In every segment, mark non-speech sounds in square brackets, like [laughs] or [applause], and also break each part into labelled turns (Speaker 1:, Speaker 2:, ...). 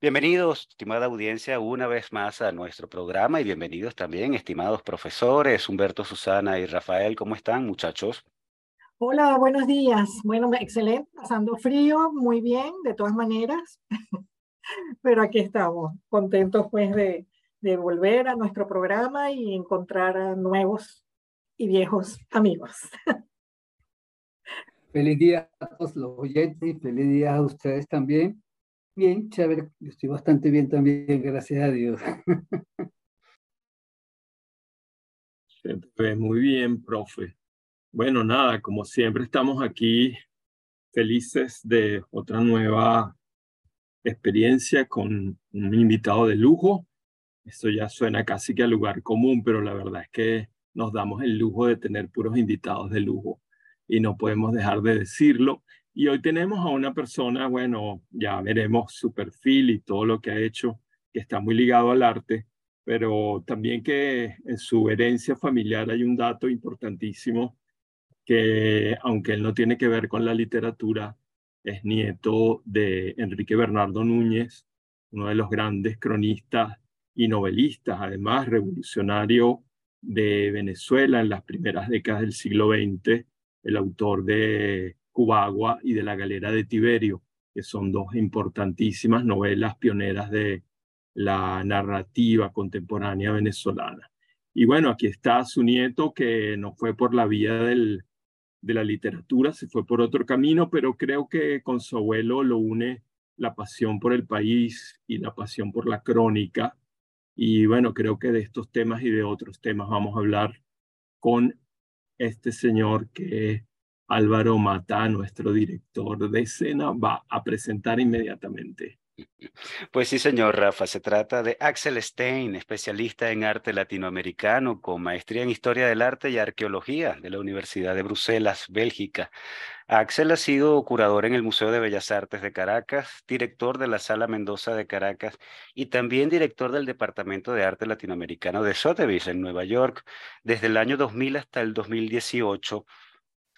Speaker 1: Bienvenidos, estimada audiencia, una vez más a nuestro programa y bienvenidos también, estimados profesores, Humberto, Susana y Rafael. ¿Cómo están, muchachos?
Speaker 2: Hola, buenos días. Bueno, excelente, pasando frío, muy bien, de todas maneras. [laughs] Pero aquí estamos, contentos pues de, de volver a nuestro programa y encontrar a nuevos y viejos amigos.
Speaker 3: Feliz día a todos los oyentes y feliz día a ustedes también. Bien, chévere. Yo estoy bastante bien también, gracias a Dios. [laughs]
Speaker 4: Muy bien, profe. Bueno, nada, como siempre estamos aquí felices de otra nueva experiencia con un invitado de lujo. Esto ya suena casi que a lugar común, pero la verdad es que nos damos el lujo de tener puros invitados de lujo y no podemos dejar de decirlo. Y hoy tenemos a una persona, bueno, ya veremos su perfil y todo lo que ha hecho, que está muy ligado al arte, pero también que en su herencia familiar hay un dato importantísimo que, aunque él no tiene que ver con la literatura, es nieto de Enrique Bernardo Núñez, uno de los grandes cronistas y novelistas, además revolucionario de Venezuela en las primeras décadas del siglo XX, el autor de Cubagua y de La Galera de Tiberio, que son dos importantísimas novelas pioneras de la narrativa contemporánea venezolana. Y bueno, aquí está su nieto que no fue por la vía de la literatura, se fue por otro camino, pero creo que con su abuelo lo une la pasión por el país y la pasión por la crónica. Y bueno, creo que de estos temas y de otros temas vamos a hablar con este señor que Álvaro Mata, nuestro director de escena, va a presentar inmediatamente.
Speaker 1: Pues sí, señor Rafa, se trata de Axel Stein, especialista en arte latinoamericano con maestría en Historia del Arte y Arqueología de la Universidad de Bruselas, Bélgica. Axel ha sido curador en el Museo de Bellas Artes de Caracas, director de la Sala Mendoza de Caracas y también director del Departamento de Arte Latinoamericano de Sotheby's en Nueva York desde el año 2000 hasta el 2018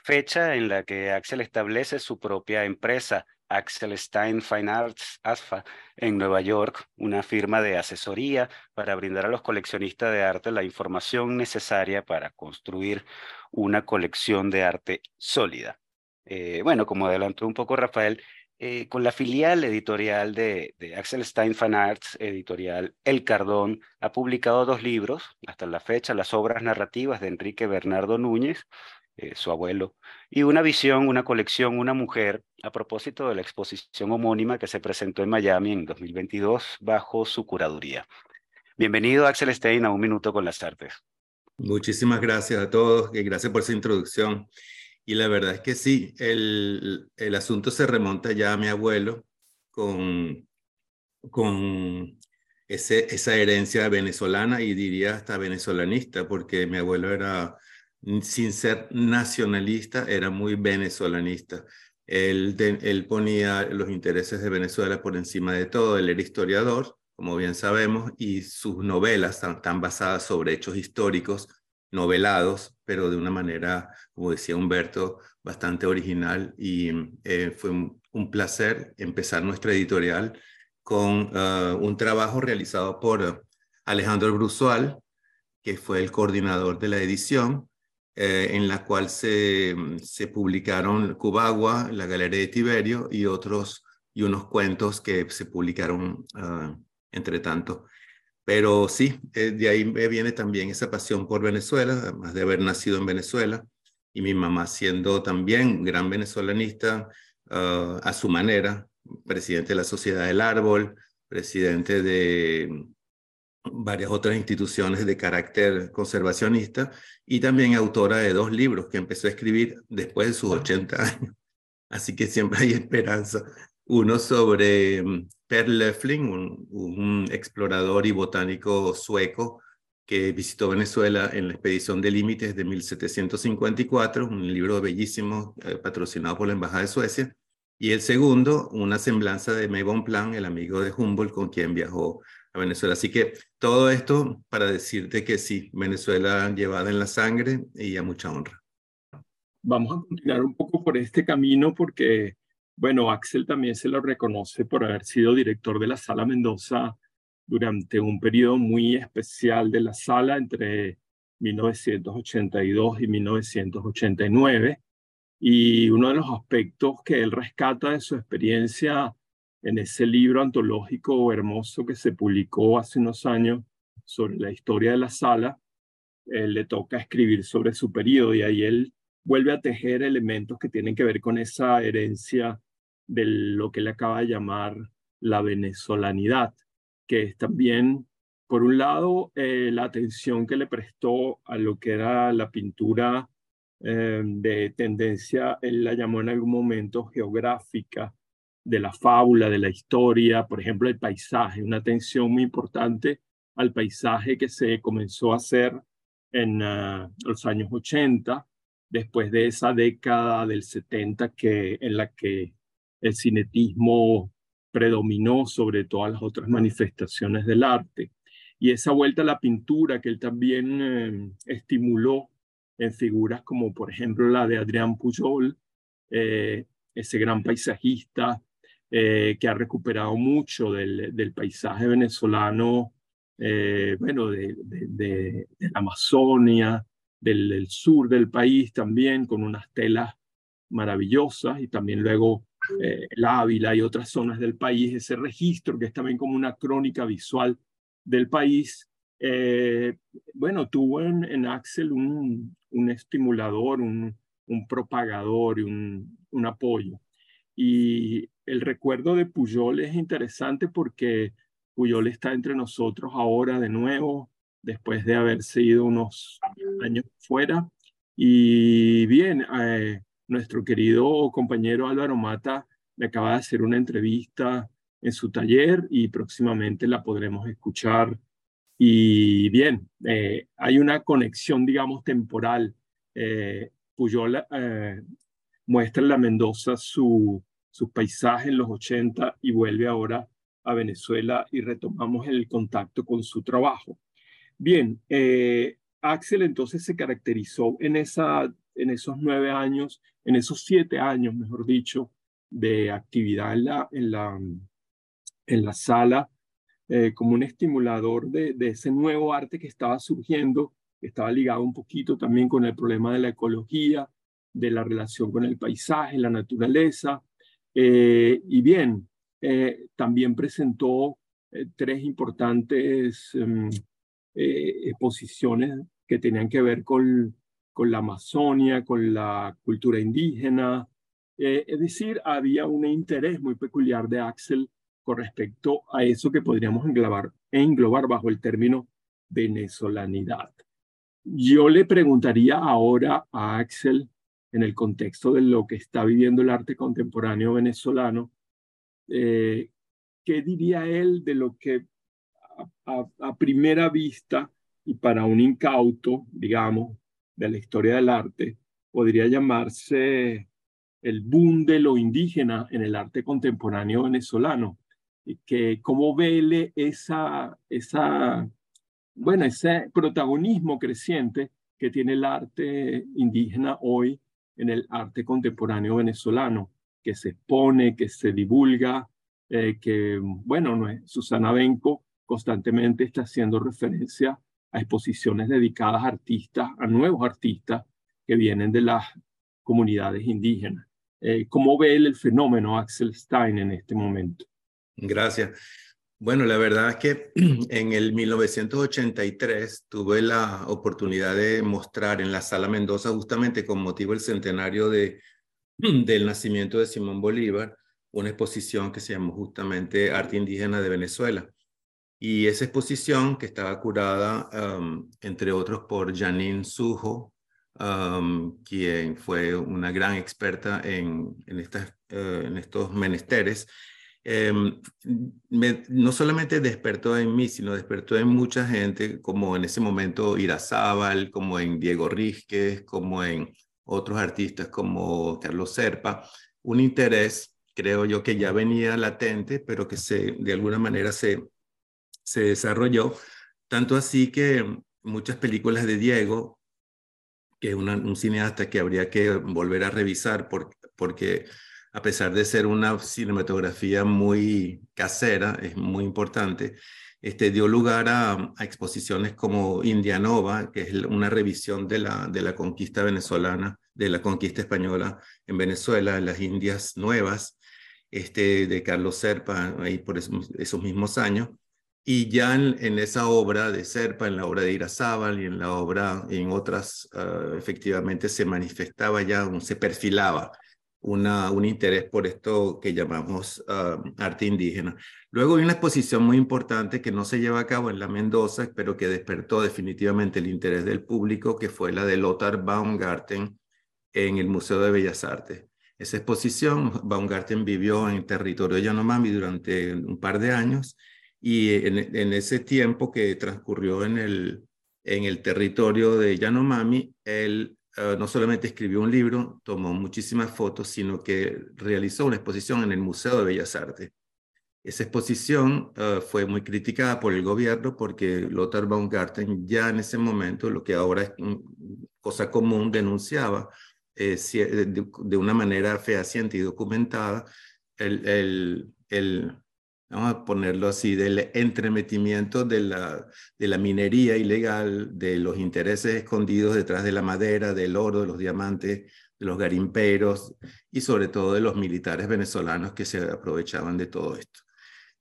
Speaker 1: fecha en la que Axel establece su propia empresa, Axel Stein Fine Arts, ASFA, en Nueva York, una firma de asesoría para brindar a los coleccionistas de arte la información necesaria para construir una colección de arte sólida. Eh, bueno, como adelantó un poco Rafael, eh, con la filial editorial de, de, Axel Stein Fine Arts, editorial El Cardón, ha publicado dos libros, hasta la fecha, las obras narrativas de Enrique Bernardo Núñez, eh, su abuelo, y una visión, una colección, una mujer, a propósito de la exposición homónima que se presentó en Miami en 2022 bajo su curaduría. Bienvenido, Axel Stein, a Un Minuto con las Artes.
Speaker 5: Muchísimas gracias a todos y gracias por esa introducción. Y la verdad es que sí, el, el asunto se remonta ya a mi abuelo con, con ese, esa herencia venezolana y diría hasta venezolanista, porque mi abuelo era sin ser nacionalista, era muy venezolanista. Él, ponía los intereses de Venezuela por encima de todo. Él era historiador, como bien sabemos, y sus novelas están, basadas sobre hechos históricos, novelados, pero de una manera, como decía Humberto, bastante original. Y eh, fue un, placer empezar nuestra editorial con ah, un trabajo realizado por Alejandro Brusual, que fue el coordinador de la edición, eh, en la cual se, mm, se publicaron Cubagua, La Galería de Tiberio y otros y unos cuentos que se publicaron uh, entre tanto. Pero sí, eh, de ahí viene también esa pasión por Venezuela, además de haber nacido en Venezuela. y mi mamá siendo también gran venezolanista ah, a su manera, presidente de la Sociedad del Árbol, presidente de varias otras instituciones de carácter conservacionista y también autora de dos libros que empezó a escribir después de sus 80 años. Así que siempre hay esperanza. Uno sobre mm, Per Löffling, un, un explorador y botánico sueco que visitó Venezuela en la expedición de límites de 1754, un libro bellísimo eh, patrocinado por la Embajada de Suecia. Y el segundo, una semblanza de Mabon Plan, el amigo de Humboldt con quien viajó a Venezuela. Así que todo esto para decirte que sí, Venezuela llevada en la sangre y a mucha honra.
Speaker 4: Vamos a continuar un poco por este camino porque, bueno, Axel también se lo reconoce por haber sido director de la Sala Mendoza durante un periodo muy especial de la sala entre 1982 y 1989. Y uno de los aspectos que él rescata de su experiencia en ese libro antológico hermoso que se publicó hace unos años sobre la historia de la sala, él le toca escribir sobre su periodo y ahí él vuelve a tejer elementos que tienen que ver con esa herencia de lo que él acaba de llamar la venezolanidad, que es también, por un lado, eh, la atención que le prestó a lo que era la pintura eh, de tendencia, él la llamó en algún momento geográfica, de la fábula, de la historia, por ejemplo, el paisaje, una atención muy importante al paisaje que se comenzó a hacer en ah, los años 80, después de esa década del 70 que, en la que el cinetismo predominó sobre todas las otras manifestaciones del arte. Y esa vuelta a la pintura que él también eh, estimuló en figuras como por ejemplo la de Adrián Pujol, eh, ese gran paisajista eh, que ha recuperado mucho del, del paisaje venezolano, eh, bueno, de, de, la Amazonia, del, sur del país también, con unas telas maravillosas y también luego eh, el Ávila y otras zonas del país, ese registro que es también como una crónica visual del país. bueno, tuvo en, en Axel un, un estimulador, un, un propagador y un, un apoyo. Y el recuerdo de Puyol es interesante porque Puyol está entre nosotros ahora de nuevo, después de haberse ido unos años fuera. Y bien, eh, nuestro querido compañero Álvaro Mata me acaba de hacer una entrevista en su taller y próximamente la podremos escuchar. Y bien, eh, hay una conexión, digamos, temporal. Eh, Puyol muestra en la Mendoza su, sus paisajes en los 80 y vuelve ahora a Venezuela y retomamos el contacto con su trabajo. Bien, eh, Axel entonces se caracterizó en, esa, en esos nueve años, en esos siete años, mejor dicho, de actividad en la, en la, en la sala, eh, como un estimulador de, de ese nuevo arte que estaba surgiendo, que estaba ligado un poquito también con el problema de la ecología, de la relación con el paisaje, la naturaleza, eh, y bien, eh, también presentó eh, tres importantes em, exposiciones que tenían que ver con, con la Amazonia, con la cultura indígena. es decir, había un interés muy peculiar de Axel con respecto a eso que podríamos englobar, englobar bajo el término venezolanidad. Yo le preguntaría ahora a Axel en el contexto de lo que está viviendo el arte contemporáneo venezolano, eh, ¿qué diría él de lo que a, primera vista y para un incauto, digamos, de la historia del arte, podría llamarse el boom de lo indígena en el arte contemporáneo venezolano? Y que cómo vele esa, esa, bueno, ese protagonismo creciente que tiene el arte indígena hoy en el arte contemporáneo venezolano, que se expone, que se divulga, eh, que, bueno, Susana Benco constantemente está haciendo referencia a exposiciones dedicadas a artistas, a nuevos artistas que vienen de las comunidades indígenas. Eh, ¿Cómo ve el fenómeno Axel Stein en este momento?
Speaker 5: Gracias. Bueno, la verdad es que [clears throat] en el 1983 tuve la oportunidad de mostrar en la Sala Mendoza, justamente con motivo del centenario de, [clears throat] del nacimiento de Simón Bolívar, una exposición que se llamó justamente Arte Indígena de Venezuela. Y esa exposición, que estaba curada, entre otros, por Janine Sujo, quien fue una gran experta en, eh, en estos menesteres, Em, no solamente despertó en mí, sino despertó en mucha gente, como en ese momento Irazábal, como en Diego Rizquez, como en otros artistas como Carlos Serpa, un interés, creo yo, que ya venía latente, pero que se, de alguna manera se, se desarrolló, tanto así que muchas películas de Diego, que es un cineasta que habría que volver a revisar porque a pesar de ser una cinematografía muy casera, es muy importante, este, dio lugar a, exposiciones como Indianova, que es una revisión de la, de la conquista venezolana, de la conquista española en Venezuela, en las Indias Nuevas, este, de Carlos Serpa, ahí por esos, mismos años. Y ya en, esa obra de Serpa, en la obra de Irazábal y en la obra, en otras, ah, efectivamente se manifestaba ya, se perfilaba un interés por esto que llamamos ah, arte indígena. Luego hay una exposición muy importante que no se lleva a cabo en la Mendoza, pero que despertó definitivamente el interés del público, que fue la de Lothar Baumgarten en el Museo de Bellas Artes. Esa exposición, Baumgarten vivió en el territorio de Yanomami durante un par de años y en, en ese tiempo que transcurrió en el, en el territorio de Yanomami, él eh, no solamente escribió un libro, tomó muchísimas fotos, sino que realizó una exposición en el Museo de Bellas Artes. Esa exposición eh, fue muy criticada por el gobierno porque Lothar Baumgarten ya en ese momento, lo que ahora es cosa común, denunciaba eh, de, una manera fehaciente y documentada el, el, el, vamos a ponerlo así, del entremetimiento de la, de la minería ilegal, de los intereses escondidos detrás de la madera, del oro, de los diamantes, de los garimperos y sobre todo de los militares venezolanos que se aprovechaban de todo esto.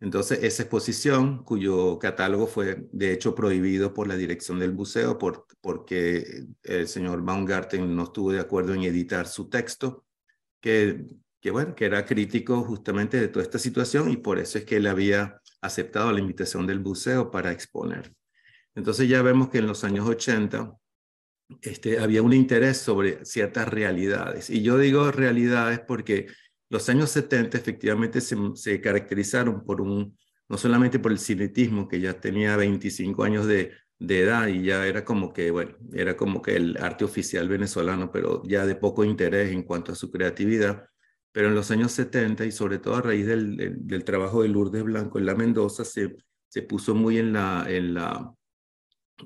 Speaker 5: Entonces, esa exposición, cuyo catálogo fue de hecho prohibido por la dirección del buceo por, porque el señor Baumgarten no estuvo de acuerdo en editar su texto, que que bueno, que era crítico justamente de toda esta situación y por eso es que él había aceptado la invitación del buceo para exponer. Entonces ya vemos que en los años 80 este, había un interés sobre ciertas realidades. Y yo digo realidades porque los años 70 efectivamente se, se caracterizaron por un, no solamente por el cinetismo, que ya tenía 25 años de, de edad y ya era como que, bueno, era como que el arte oficial venezolano, pero ya de poco interés en cuanto a su creatividad, pero en los años 70 y sobre todo a raíz del, del, trabajo de Lourdes Blanco en la Mendoza se, se puso muy en la, en, la,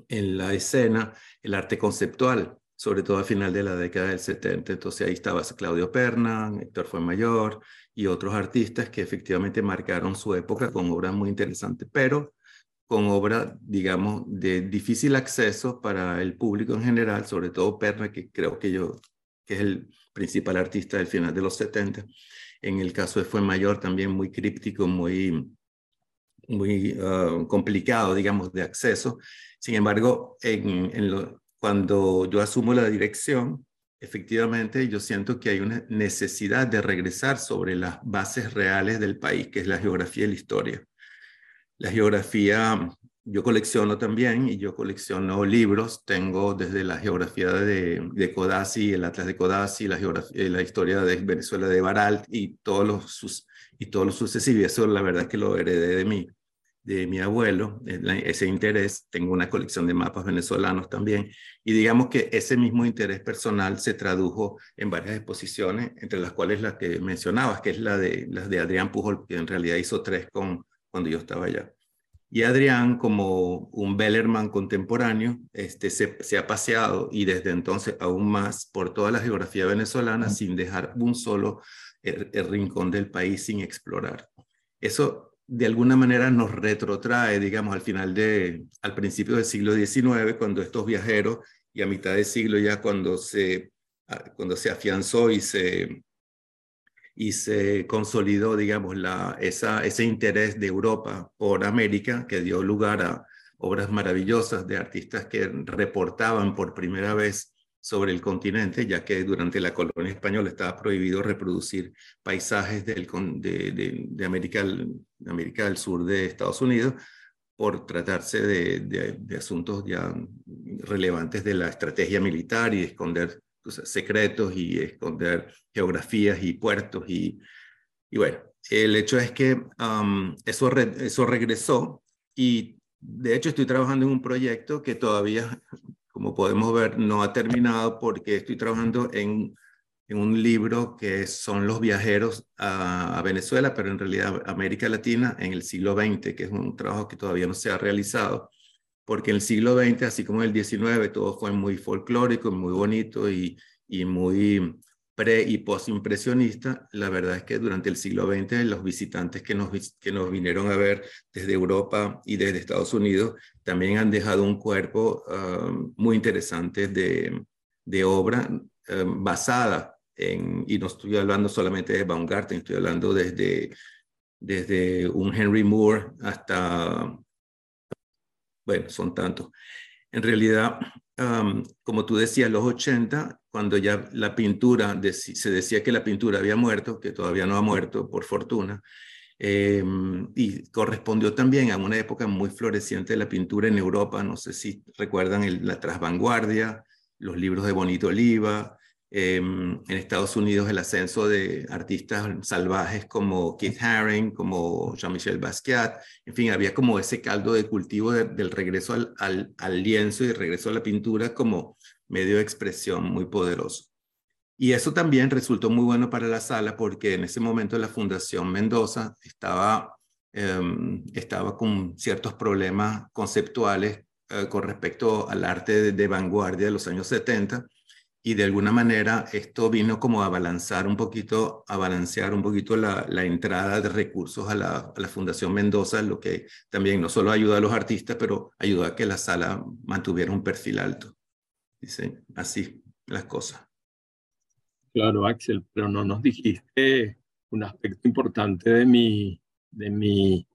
Speaker 5: en la escena el arte conceptual, sobre todo al final de la década del 70. Entonces ahí estaba Claudio Perna, Héctor Fuenmayor y otros artistas que efectivamente marcaron su época con obras muy interesantes, pero con obras, digamos, de difícil acceso para el público en general, sobre todo Perna, que creo que yo, que es el principal artista del final de los 70. En el caso de Fue Mayor también muy críptico, muy, muy ah, complicado, digamos, de acceso. Sin embargo, en, en cuando yo asumo la dirección, efectivamente yo siento que hay una necesidad de regresar sobre las bases reales del país, que es la geografía y la historia. La geografía yo colecciono también y yo colecciono libros. Tengo desde la geografía de, de Codazzi, el Atlas de Codazzi, la, la historia de Venezuela de Baralt y todos los, sus, sucesivos. Eso la verdad que lo heredé de mi abuelo, ese interés. Tengo una colección de mapas venezolanos también. Y digamos que ese mismo interés personal se tradujo en varias exposiciones, entre las cuales la que mencionabas, que es la de Adrián Pujol, que en realidad hizo tres con, cuando yo estaba allá. Y Adrián, como un Bellerman contemporáneo, este, se, ha paseado y desde entonces aún más por toda la geografía venezolana sin dejar un solo el, rincón del país sin explorar. Eso de alguna manera nos retrotrae, digamos, al final de, al principio del siglo XIX, cuando estos viajeros, y a mitad del siglo ya cuando se, cuando se afianzó y se, y se consolidó, digamos, la, esa, ese interés de Europa por América que dio lugar a obras maravillosas de artistas que reportaban por primera vez sobre el continente, ya que durante la colonia española estaba prohibido reproducir paisajes del, de, de, América, de América del Sur de Estados Unidos por tratarse de, de, asuntos ya relevantes de la estrategia militar y esconder secretos y esconder geografías y puertos. Y, y bueno, el hecho es que eso, eso regresó y de hecho estoy trabajando en un proyecto que todavía, como podemos ver, no ha terminado porque estoy trabajando en, en un libro que son los viajeros a, a, Venezuela, pero en realidad América Latina en el siglo XX, que es un trabajo que todavía no se ha realizado porque en el siglo XX, así como en el XIX, todo fue muy folclórico, muy bonito y, y muy pre y postimpresionista. La verdad es que durante el siglo XX los visitantes que nos, que nos vinieron a ver desde Europa y desde Estados Unidos también han dejado un cuerpo um, muy interesante de, de obra um, basada en, y no estoy hablando solamente de Baumgarten, estoy hablando desde, desde un Henry Moore hasta bueno, son tantos. En realidad, como tú decías, los 80, cuando ya la pintura, se decía que la pintura había muerto, que todavía no ha muerto, por fortuna, em, y correspondió también a una época muy floreciente de la pintura en Europa, no sé si recuerdan la trasvanguardia, los libros de Bonito Oliva, Em, en Estados Unidos el ascenso de artistas salvajes como Keith Haring, como Jean-Michel Basquiat, en fin, había como ese caldo de cultivo del regreso al, al, al, lienzo y el regreso a la pintura como medio de expresión muy poderoso. Y eso también resultó muy bueno para la sala porque en ese momento la Fundación Mendoza estaba, em, estaba con ciertos problemas conceptuales eh, con respecto al arte de, de vanguardia de los años 70 y de alguna manera esto vino como a balancear un poquito, a balancear un poquito la, la entrada de recursos a la, Fundación Mendoza, lo que también no solo ayuda a los artistas, pero ayuda a que la sala mantuviera un perfil alto. Dice, así las cosas.
Speaker 4: Claro, Axel, pero no nos dijiste un aspecto importante de mi, de mi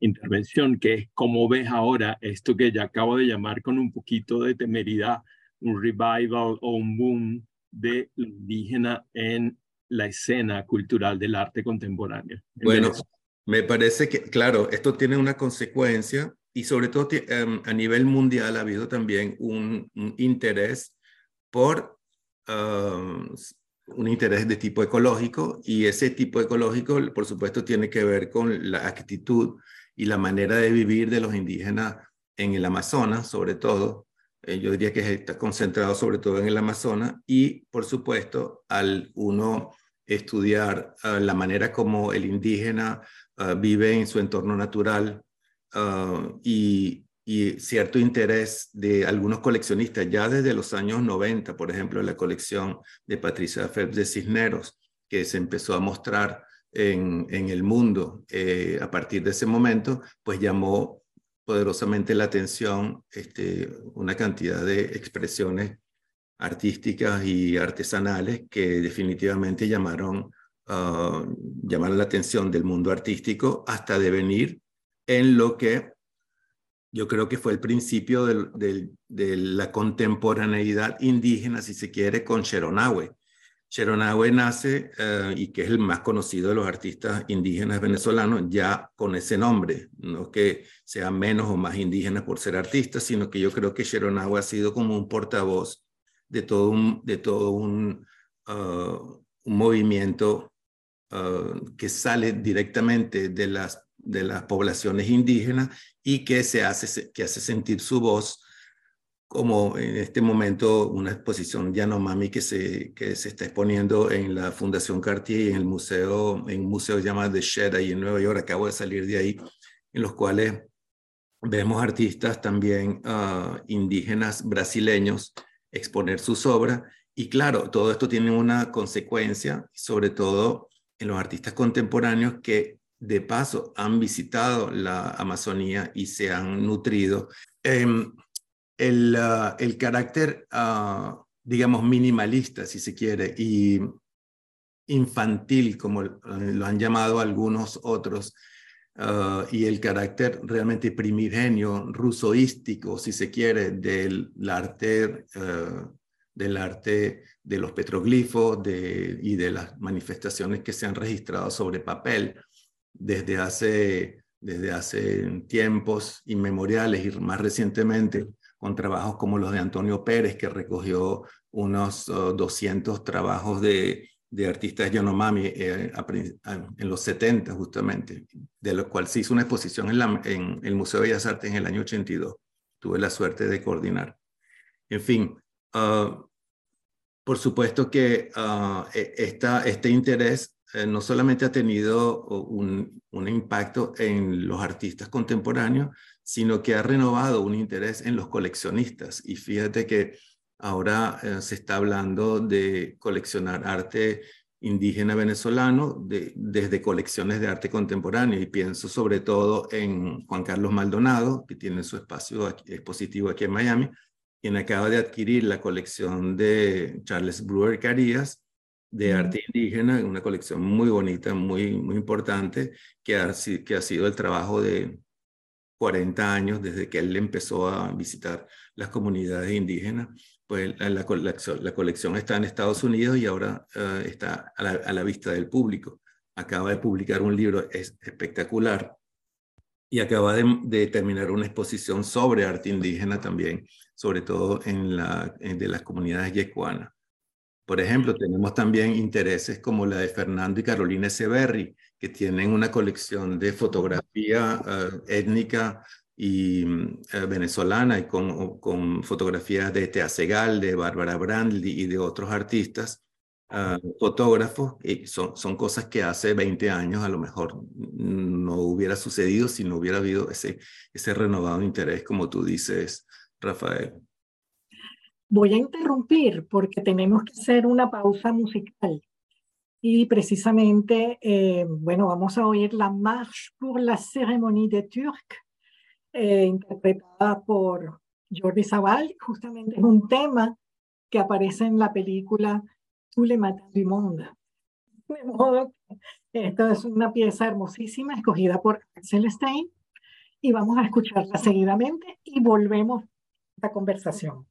Speaker 4: intervención, que es cómo ves ahora esto que ya acabo de llamar con un poquito de temeridad un revival o un boom de lo indígena en la escena cultural del arte contemporáneo.
Speaker 5: Bueno, me parece que, claro, esto tiene una consecuencia y sobre todo um, a nivel mundial ha habido también un, interés por un interés de tipo ecológico y ese tipo ecológico, por supuesto, tiene que ver con la actitud y la manera de vivir de los indígenas en el Amazonas, sobre todo, eh, yo diría que está concentrado sobre todo en el Amazonas y, por supuesto, al uno estudiar ah, la manera como el indígena ah, vive en su entorno natural ah, y, cierto interés de algunos coleccionistas, ya desde los años 90, por ejemplo, la colección de Patricia Phelps de Cisneros, que se empezó a mostrar en, en el mundo eh, a partir de ese momento, pues llamó poderosamente la atención este, una cantidad de expresiones artísticas y artesanales que definitivamente llamaron, uh, llamaron la atención del mundo artístico hasta devenir en lo que yo creo que fue el principio de la contemporaneidad indígena, si se quiere, con Cheronawe. Cheronawe nace, uh, y que es el más conocido de los artistas indígenas venezolanos, ya con ese nombre, no que sea menos o más indígena por ser artista, sino que yo creo que Cheronawe ha sido como un portavoz de todo un, de todo un, un movimiento uh, que sale directamente de las, de las poblaciones indígenas y que, se hace, que hace sentir su voz como en este momento una exposición Yanomami que se, que se está exponiendo en la Fundación Cartier y en el museo, en un museo llamado The Shed ahí en Nueva York, acabo de salir de ahí, en los cuales vemos artistas también uh, indígenas brasileños exponer sus obras y claro, todo esto tiene una consecuencia, sobre todo en los artistas contemporáneos que de paso han visitado la Amazonía y se han nutrido. Eh, el, uh, el carácter, uh, digamos, minimalista, si se quiere, y, infantil, como lo han llamado algunos otros, uh, y el carácter realmente primigenio, rusoístico, si se quiere, del arte, uh, del arte de los petroglifos de, y de las manifestaciones que se han registrado sobre papel desde hace, desde hace tiempos inmemoriales y más recientemente con trabajos como los de Antonio Pérez, que recogió unos 200 uh, trabajos de, de artistas Yonomami eh, en los 70 justamente, de lo cual se hizo una exposición en, el Museo de Bellas Artes en el año 82. Tuve la suerte de coordinar. En fin, uh, por supuesto que uh, esta, este interés eh, no solamente ha tenido un, un, impacto en los artistas contemporáneos, sino que ha renovado un interés en los coleccionistas. Y fíjate que ahora eh, se está hablando de coleccionar arte indígena venezolano de, desde colecciones de arte contemporáneo y pienso sobre todo en Juan Carlos Maldonado, que tiene su espacio expositivo aquí en Miami, quien acaba de adquirir la colección de Charles Brewer Carías, de arte indígena, una colección muy bonita, muy, muy importante, que ha, que ha sido el trabajo de 40 años desde que él empezó a visitar las comunidades indígenas. Pues la, colección, está en Estados Unidos y ahora uh, está a la, vista del público. Acaba de publicar un libro es espectacular y acaba de, terminar una exposición sobre arte indígena también, sobre todo en la, de las comunidades yecuanas. Por ejemplo, tenemos también intereses como la de Fernando y Carolina Severri, que tienen una colección de fotografía uh, étnica y uh, venezolana y con, con, fotografías de Tea Segal, de Bárbara Brandley y de otros artistas, uh, fotógrafos, y son, son cosas que hace 20 años a lo mejor no hubiera sucedido si no hubiera habido ese, ese renovado interés, como tú dices, Rafael.
Speaker 2: Voy a interrumpir porque tenemos que hacer una pausa musical. Y precisamente, eh, bueno, vamos a oír la Marche pour la cérémonie de Turc, eh, interpretada por Jordi Sabal. Justamente es un tema que aparece en la película Tous les matins du monde. De modo que esto es una pieza hermosísima escogida por Axel Stein y vamos a escucharla seguidamente y volvemos a la conversación.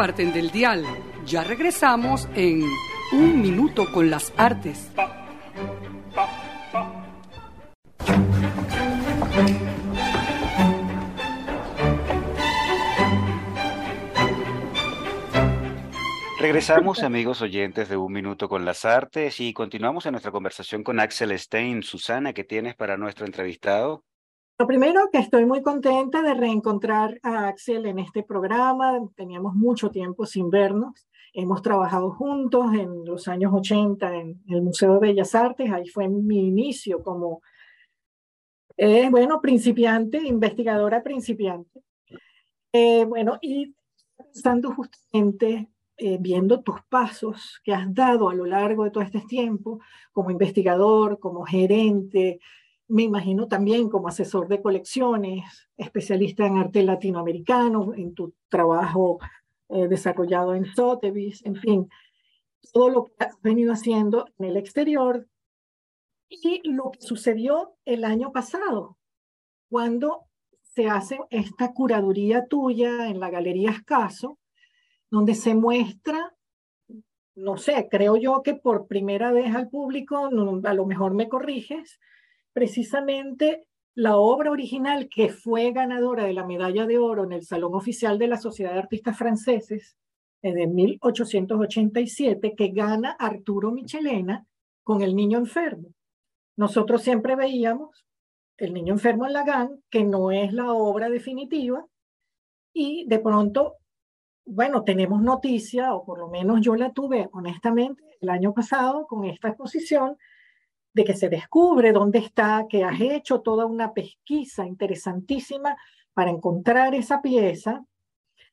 Speaker 6: aparten del dial. Ya regresamos en Un Minuto con las Artes.
Speaker 1: Regresamos, amigos oyentes de Un Minuto con las Artes, y continuamos en nuestra conversación con Axel Stein. Susana, ¿qué tienes para nuestro entrevistado?
Speaker 2: Lo primero, que estoy muy contenta de reencontrar a Axel en este programa. Teníamos mucho tiempo sin vernos. Hemos trabajado juntos en los años 80 en el Museo de Bellas Artes. Ahí fue mi inicio como, eh, bueno, principiante, investigadora principiante. Eh, bueno, y estando justamente eh, viendo tus pasos que has dado a lo largo de todo este tiempo como investigador, como gerente, me imagino también como asesor de colecciones, especialista en arte latinoamericano, en tu trabajo eh, desarrollado en Sotheby's, en fin, todo lo que has venido haciendo en el exterior y lo que sucedió el año pasado, cuando se hace esta curaduría tuya en la Galería Escaso, donde se muestra, no sé, creo yo que por primera vez al público, a lo mejor me corriges, precisamente la obra original que fue ganadora de la medalla de oro en el Salón Oficial de la Sociedad de Artistas Franceses de 1887, que gana Arturo Michelena con El Niño Enfermo. Nosotros siempre veíamos El Niño Enfermo en Lagan, que no es la obra definitiva, y de pronto, bueno, tenemos noticia, o por lo menos yo la tuve honestamente el año pasado con esta exposición, de que se descubre dónde está, que has hecho toda una pesquisa interesantísima para encontrar esa pieza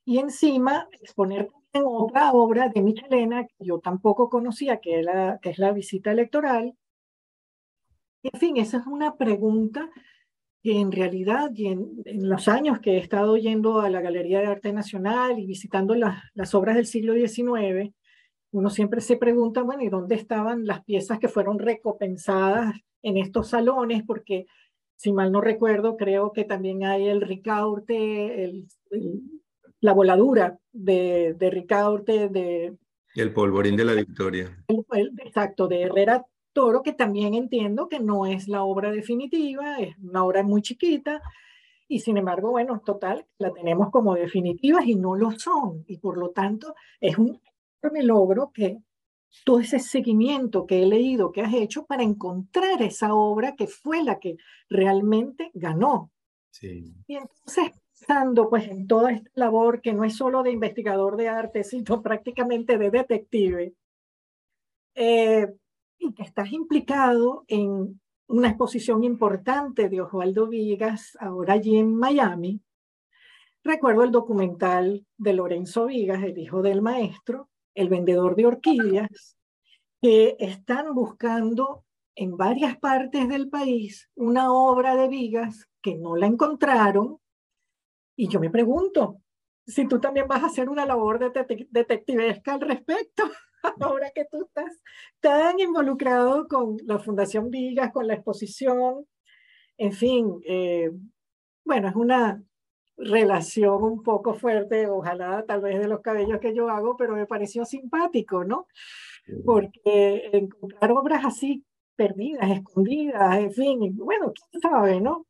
Speaker 2: y encima exponer en otra obra de Michelena que yo tampoco conocía, que es la, visita electoral. En fin, esa es una pregunta que en realidad, y en, los años que he estado yendo a la Galería de Arte Nacional y visitando las obras del siglo XIX, uno siempre se pregunta, bueno, ¿y dónde estaban las piezas que fueron recompensadas en estos salones? Porque, si mal no recuerdo, creo que también hay el Ricaurte, el, la voladura de, de Ricaurte, de...
Speaker 5: El polvorín de la victoria.
Speaker 2: exacto, de Herrera Toro, que también entiendo que no es la obra definitiva, es una obra muy chiquita, y sin embargo, bueno, total, la tenemos como definitivas y no lo son, y por lo tanto es un me logro que todo ese seguimiento que he leído, que has hecho para encontrar esa obra que fue la que realmente ganó.
Speaker 5: Sí.
Speaker 2: Y entonces, pensando pues en toda esta labor que no es solo de investigador de arte, sino [laughs] prácticamente de detective, eh, y que estás implicado en una exposición importante de Osvaldo Vigas, ahora allí en Miami, recuerdo el documental de Lorenzo Vigas, el hijo del maestro, el vendedor de orquídeas, que están buscando en varias partes del país una obra de Vigas que no la encontraron. Y yo me pregunto si tú también vas a hacer una labor de detectivesca al respecto, [laughs] ahora que tú estás tan involucrado con la Fundación Vigas, con la exposición. En fin, eh, bueno, es una relación un poco fuerte, ojalá tal vez de los cabellos que yo hago, pero me pareció simpático, ¿no? Porque encontrar obras así perdidas, escondidas, en fin, bueno, quién sabe, ¿no?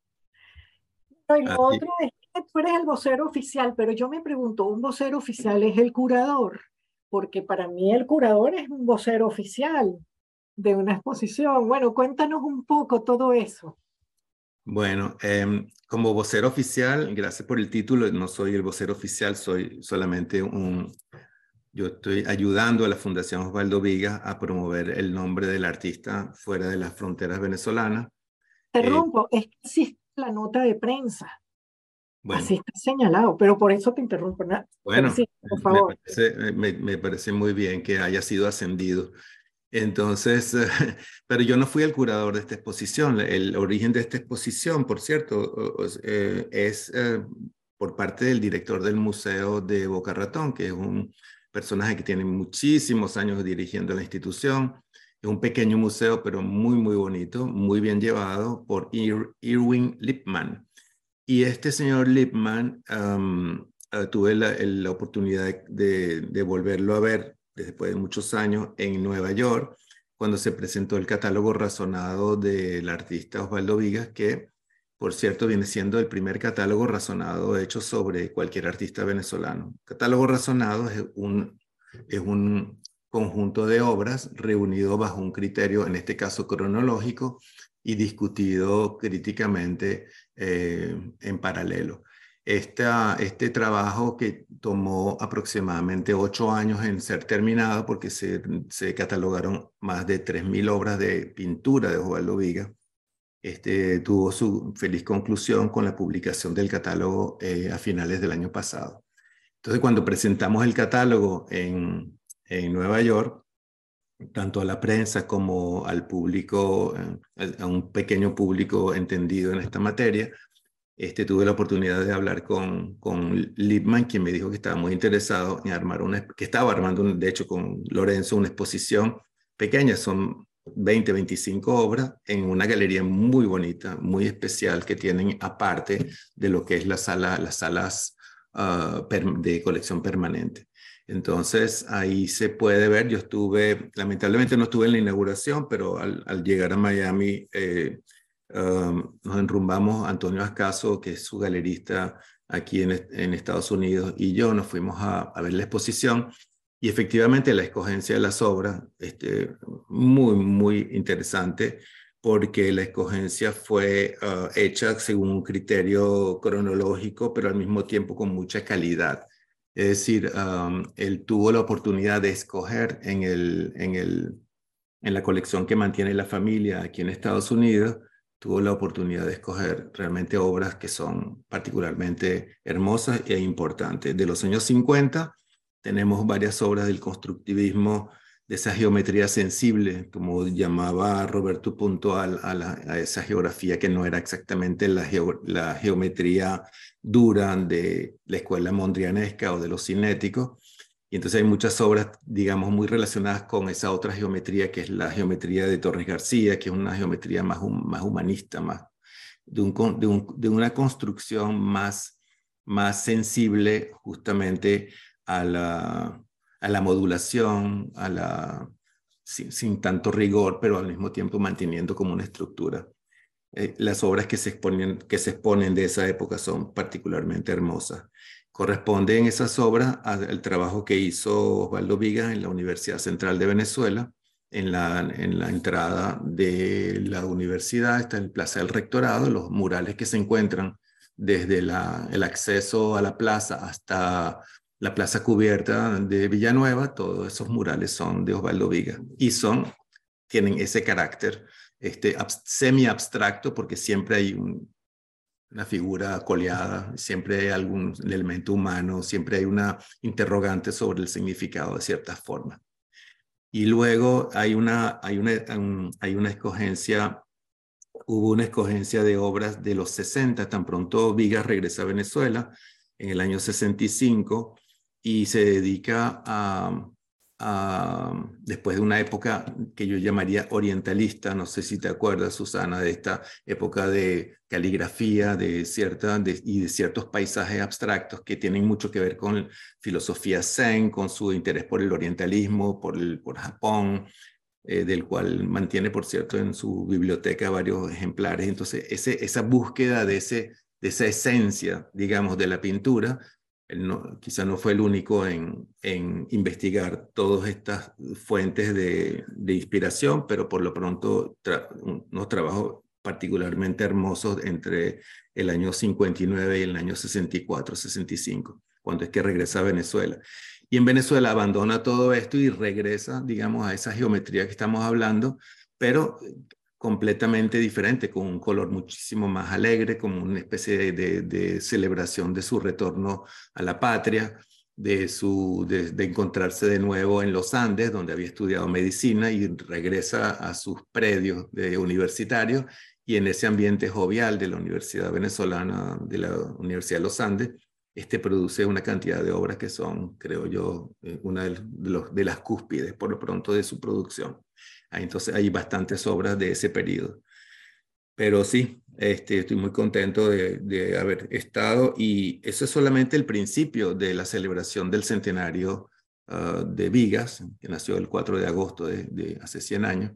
Speaker 2: y lo otro es que tú eres el vocero oficial, pero yo me pregunto, ¿un vocero oficial es el curador? Porque para mí el curador es un vocero oficial de una exposición. Bueno, cuéntanos un poco todo eso.
Speaker 5: Bueno, em, como vocero oficial, gracias por el título, no soy el vocero oficial, soy solamente un, yo estoy ayudando a la Fundación Osvaldo Vigas a promover el nombre del artista fuera de las fronteras venezolanas.
Speaker 2: Te eh, rompo, es que existe la nota de prensa. Así está señalado, pero por eso te interrumpo.
Speaker 5: Bueno, por favor. me parece muy bien que haya sido ascendido. Entonces, [laughs] pero yo no fui el curador de esta exposición. El origen de esta exposición, por cierto, eh, es eh, por parte del director del Museo de Boca Ratón, que es un personaje que tiene muchísimos años dirigiendo la institución. Es un pequeño museo, pero muy, muy bonito, muy bien llevado por Irwin Lipman. Y este señor Lipman, eh, tuve la, oportunidad de volverlo a ver después de muchos años en Nueva York, cuando se presentó el catálogo razonado del artista Osvaldo Vigas, que por cierto viene siendo el primer catálogo razonado hecho sobre cualquier artista venezolano. Catálogo razonado es un, es un conjunto de obras reunido bajo un criterio, en este caso cronológico, y discutido críticamente eh, en paralelo. Este trabajo que tomó aproximadamente ocho años en ser terminado porque se, se catalogaron más de 3.000 obras de pintura de Osvaldo Viga, este, tuvo su feliz conclusión con la publicación del catálogo eh, a finales del año pasado. Entonces, cuando presentamos el catálogo en, en Nueva York, tanto a la prensa como al público, eh, a un pequeño público entendido en esta materia, este, tuve la oportunidad de hablar con, con Lippmann, quien me dijo que estaba muy interesado en armar una, que estaba armando, de hecho, con Lorenzo, una exposición pequeña, son 20, 25 obras en una galería muy bonita, muy especial, que tienen aparte de lo que es la sala, las salas ah, de colección permanente. Entonces ahí se puede ver, yo estuve, lamentablemente no estuve en la inauguración, pero al, llegar a Miami eh, um, nos enrumbamos, Antonio Ascaso, que es su galerista aquí en, en Estados Unidos, y yo nos fuimos a, a ver la exposición y efectivamente la escogencia de las obras, este, muy, muy interesante, porque la escogencia fue ah, hecha según un criterio cronológico, pero al mismo tiempo con mucha calidad. Es decir, él tuvo la oportunidad de escoger en, el, en, el, en la colección que mantiene la familia aquí en Estados Unidos, tuvo la oportunidad de escoger realmente obras que son particularmente hermosas e importantes. De los años 50 tenemos varias obras del constructivismo de esa geometría sensible, como llamaba Roberto Puntual a, esa geografía que no era exactamente la, geometría dura de la escuela mondrianesca o de los cinéticos. Y entonces hay muchas obras, digamos, muy relacionadas con esa otra geometría, que es la geometría de Torres García, que es una geometría más, más humanista, más de, un, de, un, de una construcción más, más sensible justamente a la, a la modulación, a la, sin, tanto rigor, pero al mismo tiempo manteniendo como una estructura. Eh, las obras que se, exponen, que se exponen de esa época son particularmente hermosas. Corresponden esas obras al trabajo que hizo Osvaldo Vigas en la Universidad Central de Venezuela, en la, en la entrada de la universidad, está en Plaza del Rectorado, los murales que se encuentran desde el acceso a la plaza hasta la plaza cubierta de Villanueva, todos esos murales son de Osvaldo Viga y son, tienen ese carácter este, semi-abstracto porque siempre hay una figura coleada, siempre hay algún elemento humano, siempre hay una interrogante sobre el significado de ciertas formas. Y luego hay una, hay una, hay una escogencia, hubo una escogencia de obras de los 60, tan pronto Vigas regresa a Venezuela en el año 65, y se dedica a, después de una época que yo llamaría orientalista, no sé si te acuerdas, Susana, de esta época de caligrafía de cierta, y de ciertos paisajes abstractos que tienen mucho que ver con filosofía zen, con su interés por el orientalismo, por, el, por Japón, eh, del cual mantiene, por cierto, en su biblioteca varios ejemplares. Entonces, esa búsqueda de, ese, de esa esencia, digamos, de la pintura, no, quizá no fue el único en, en investigar todas estas fuentes de, de, inspiración, pero por lo pronto unos trabajos particularmente hermosos entre el año 59 y el año 64, 65, cuando es que regresa a Venezuela. Y en Venezuela abandona todo esto y regresa, digamos, a esa geometría que estamos hablando, pero completamente diferente, con un color muchísimo más alegre, como una especie de, celebración de su retorno a la patria, de, su, de, encontrarse de nuevo en los Andes, donde había estudiado medicina y regresa a sus predios de universitarios y en ese ambiente jovial de la Universidad Venezolana, de la Universidad de los Andes, este produce una cantidad de obras que son, creo yo, eh, una de, las cúspides, por lo pronto, de su producción. Ah, entonces hay bastantes obras de ese periodo. Pero sí, este, estoy muy contento de, haber estado y eso es solamente el principio de la celebración del centenario ah, de Vigas, que nació el 4 de agosto de, hace 100 años,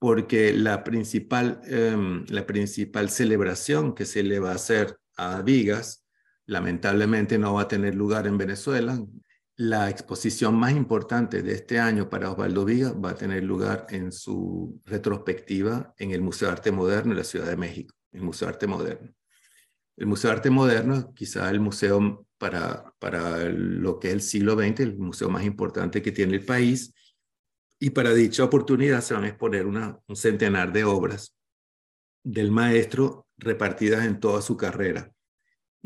Speaker 5: porque la principal, em, la principal celebración que se le va a hacer a Vigas, lamentablemente no va a tener lugar en Venezuela, la exposición más importante de este año para Osvaldo Viga va a tener lugar en su retrospectiva en el Museo de Arte Moderno de la Ciudad de México, el Museo de Arte Moderno. El Museo de Arte Moderno, quizá el museo para, para lo que es el siglo XX, el museo más importante que tiene el país, y para dicha oportunidad se van a exponer un centenar de obras del maestro repartidas en toda su carrera.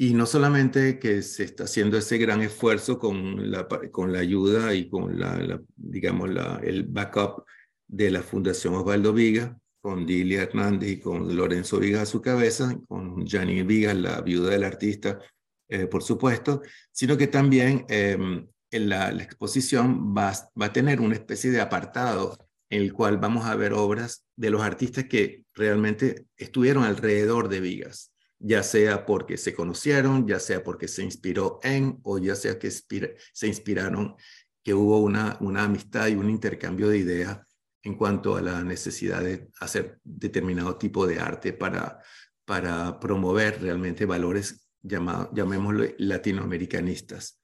Speaker 5: Y no solamente que se está haciendo ese gran esfuerzo con la, con la ayuda y con la, digamos, el backup de la Fundación Osvaldo Viga, con Dilia Hernández y con Lorenzo Viga a su cabeza, con Janine Viga, la viuda del artista, eh, por supuesto, sino que también em, en la, exposición va, va a tener una especie de apartado en el cual vamos a ver obras de los artistas que realmente estuvieron alrededor de Vigas, ya sea porque se conocieron, ya sea porque se inspiró en, o ya sea que se inspiraron, que hubo una, una amistad y un intercambio de ideas en cuanto a la necesidad de hacer determinado tipo de arte para, para promover realmente valores llamados, llamémoslo latinoamericanistas.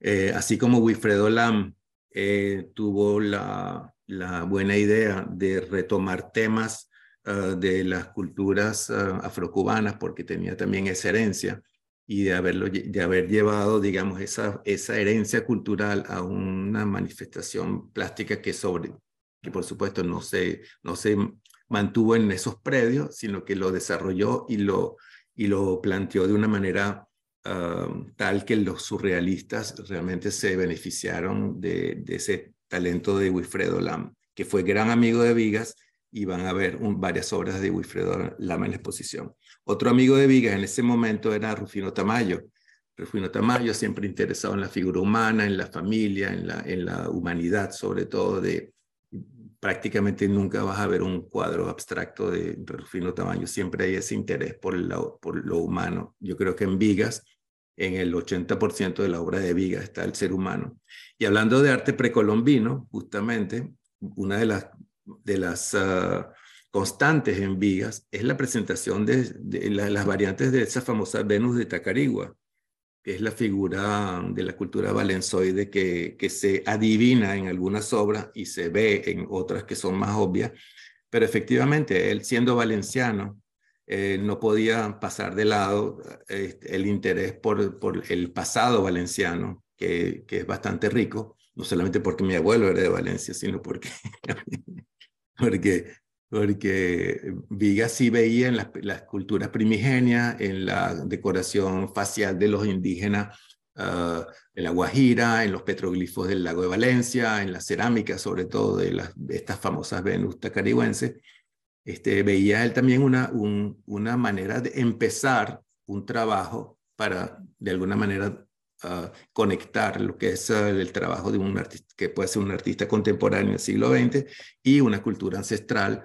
Speaker 5: Eh, así como Wilfredo Lam eh, tuvo la, la, buena idea de retomar temas ah, de las culturas uh, afrocubanas, porque tenía también esa herencia, y de, haberlo, de haber llevado, digamos, esa, esa herencia cultural a una manifestación plástica que, sobre, que por supuesto no se, no se mantuvo en esos predios, sino que lo desarrolló y lo, y lo planteó de una manera Um, tal que los surrealistas realmente se beneficiaron de, ese talento de Wilfredo Lam, que fue gran amigo de Vigas y van a ver varias obras de Wilfredo Lam en la exposición. Otro amigo de Vigas en ese momento era Rufino Tamayo. Rufino Tamayo siempre interesado en la figura humana, en la familia, en la, en la humanidad, sobre todo de, prácticamente nunca vas a ver un cuadro abstracto de Rufino Tamayo, siempre hay ese interés por, por lo humano. Yo creo que en Vigas en el 80% de la obra de Viga está el ser humano. Y hablando de arte precolombino, justamente, una de las, de las ah, constantes en Vigas es la presentación de, las variantes de esa famosa Venus de Tacarigua, que es la figura de la cultura valenzoide que, que se adivina en algunas obras y se ve en otras que son más obvias, pero efectivamente, él siendo valenciano, eh, no podía pasar de lado eh, el interés por, por, el pasado valenciano, que, que, es bastante rico, no solamente porque mi abuelo era de Valencia, sino porque, [laughs] porque, porque Vigas sí veía en las, las, culturas primigenias, en la decoración facial de los indígenas, uh, en la Guajira, en los petroglifos del lago de Valencia, en la cerámica, sobre todo de, estas famosas Venus tacarigüenses este, veía él también una, una manera de empezar un trabajo para, de alguna manera, ah, conectar lo que es ah, el trabajo de un artista, que puede ser un artista contemporáneo del siglo XX y una cultura ancestral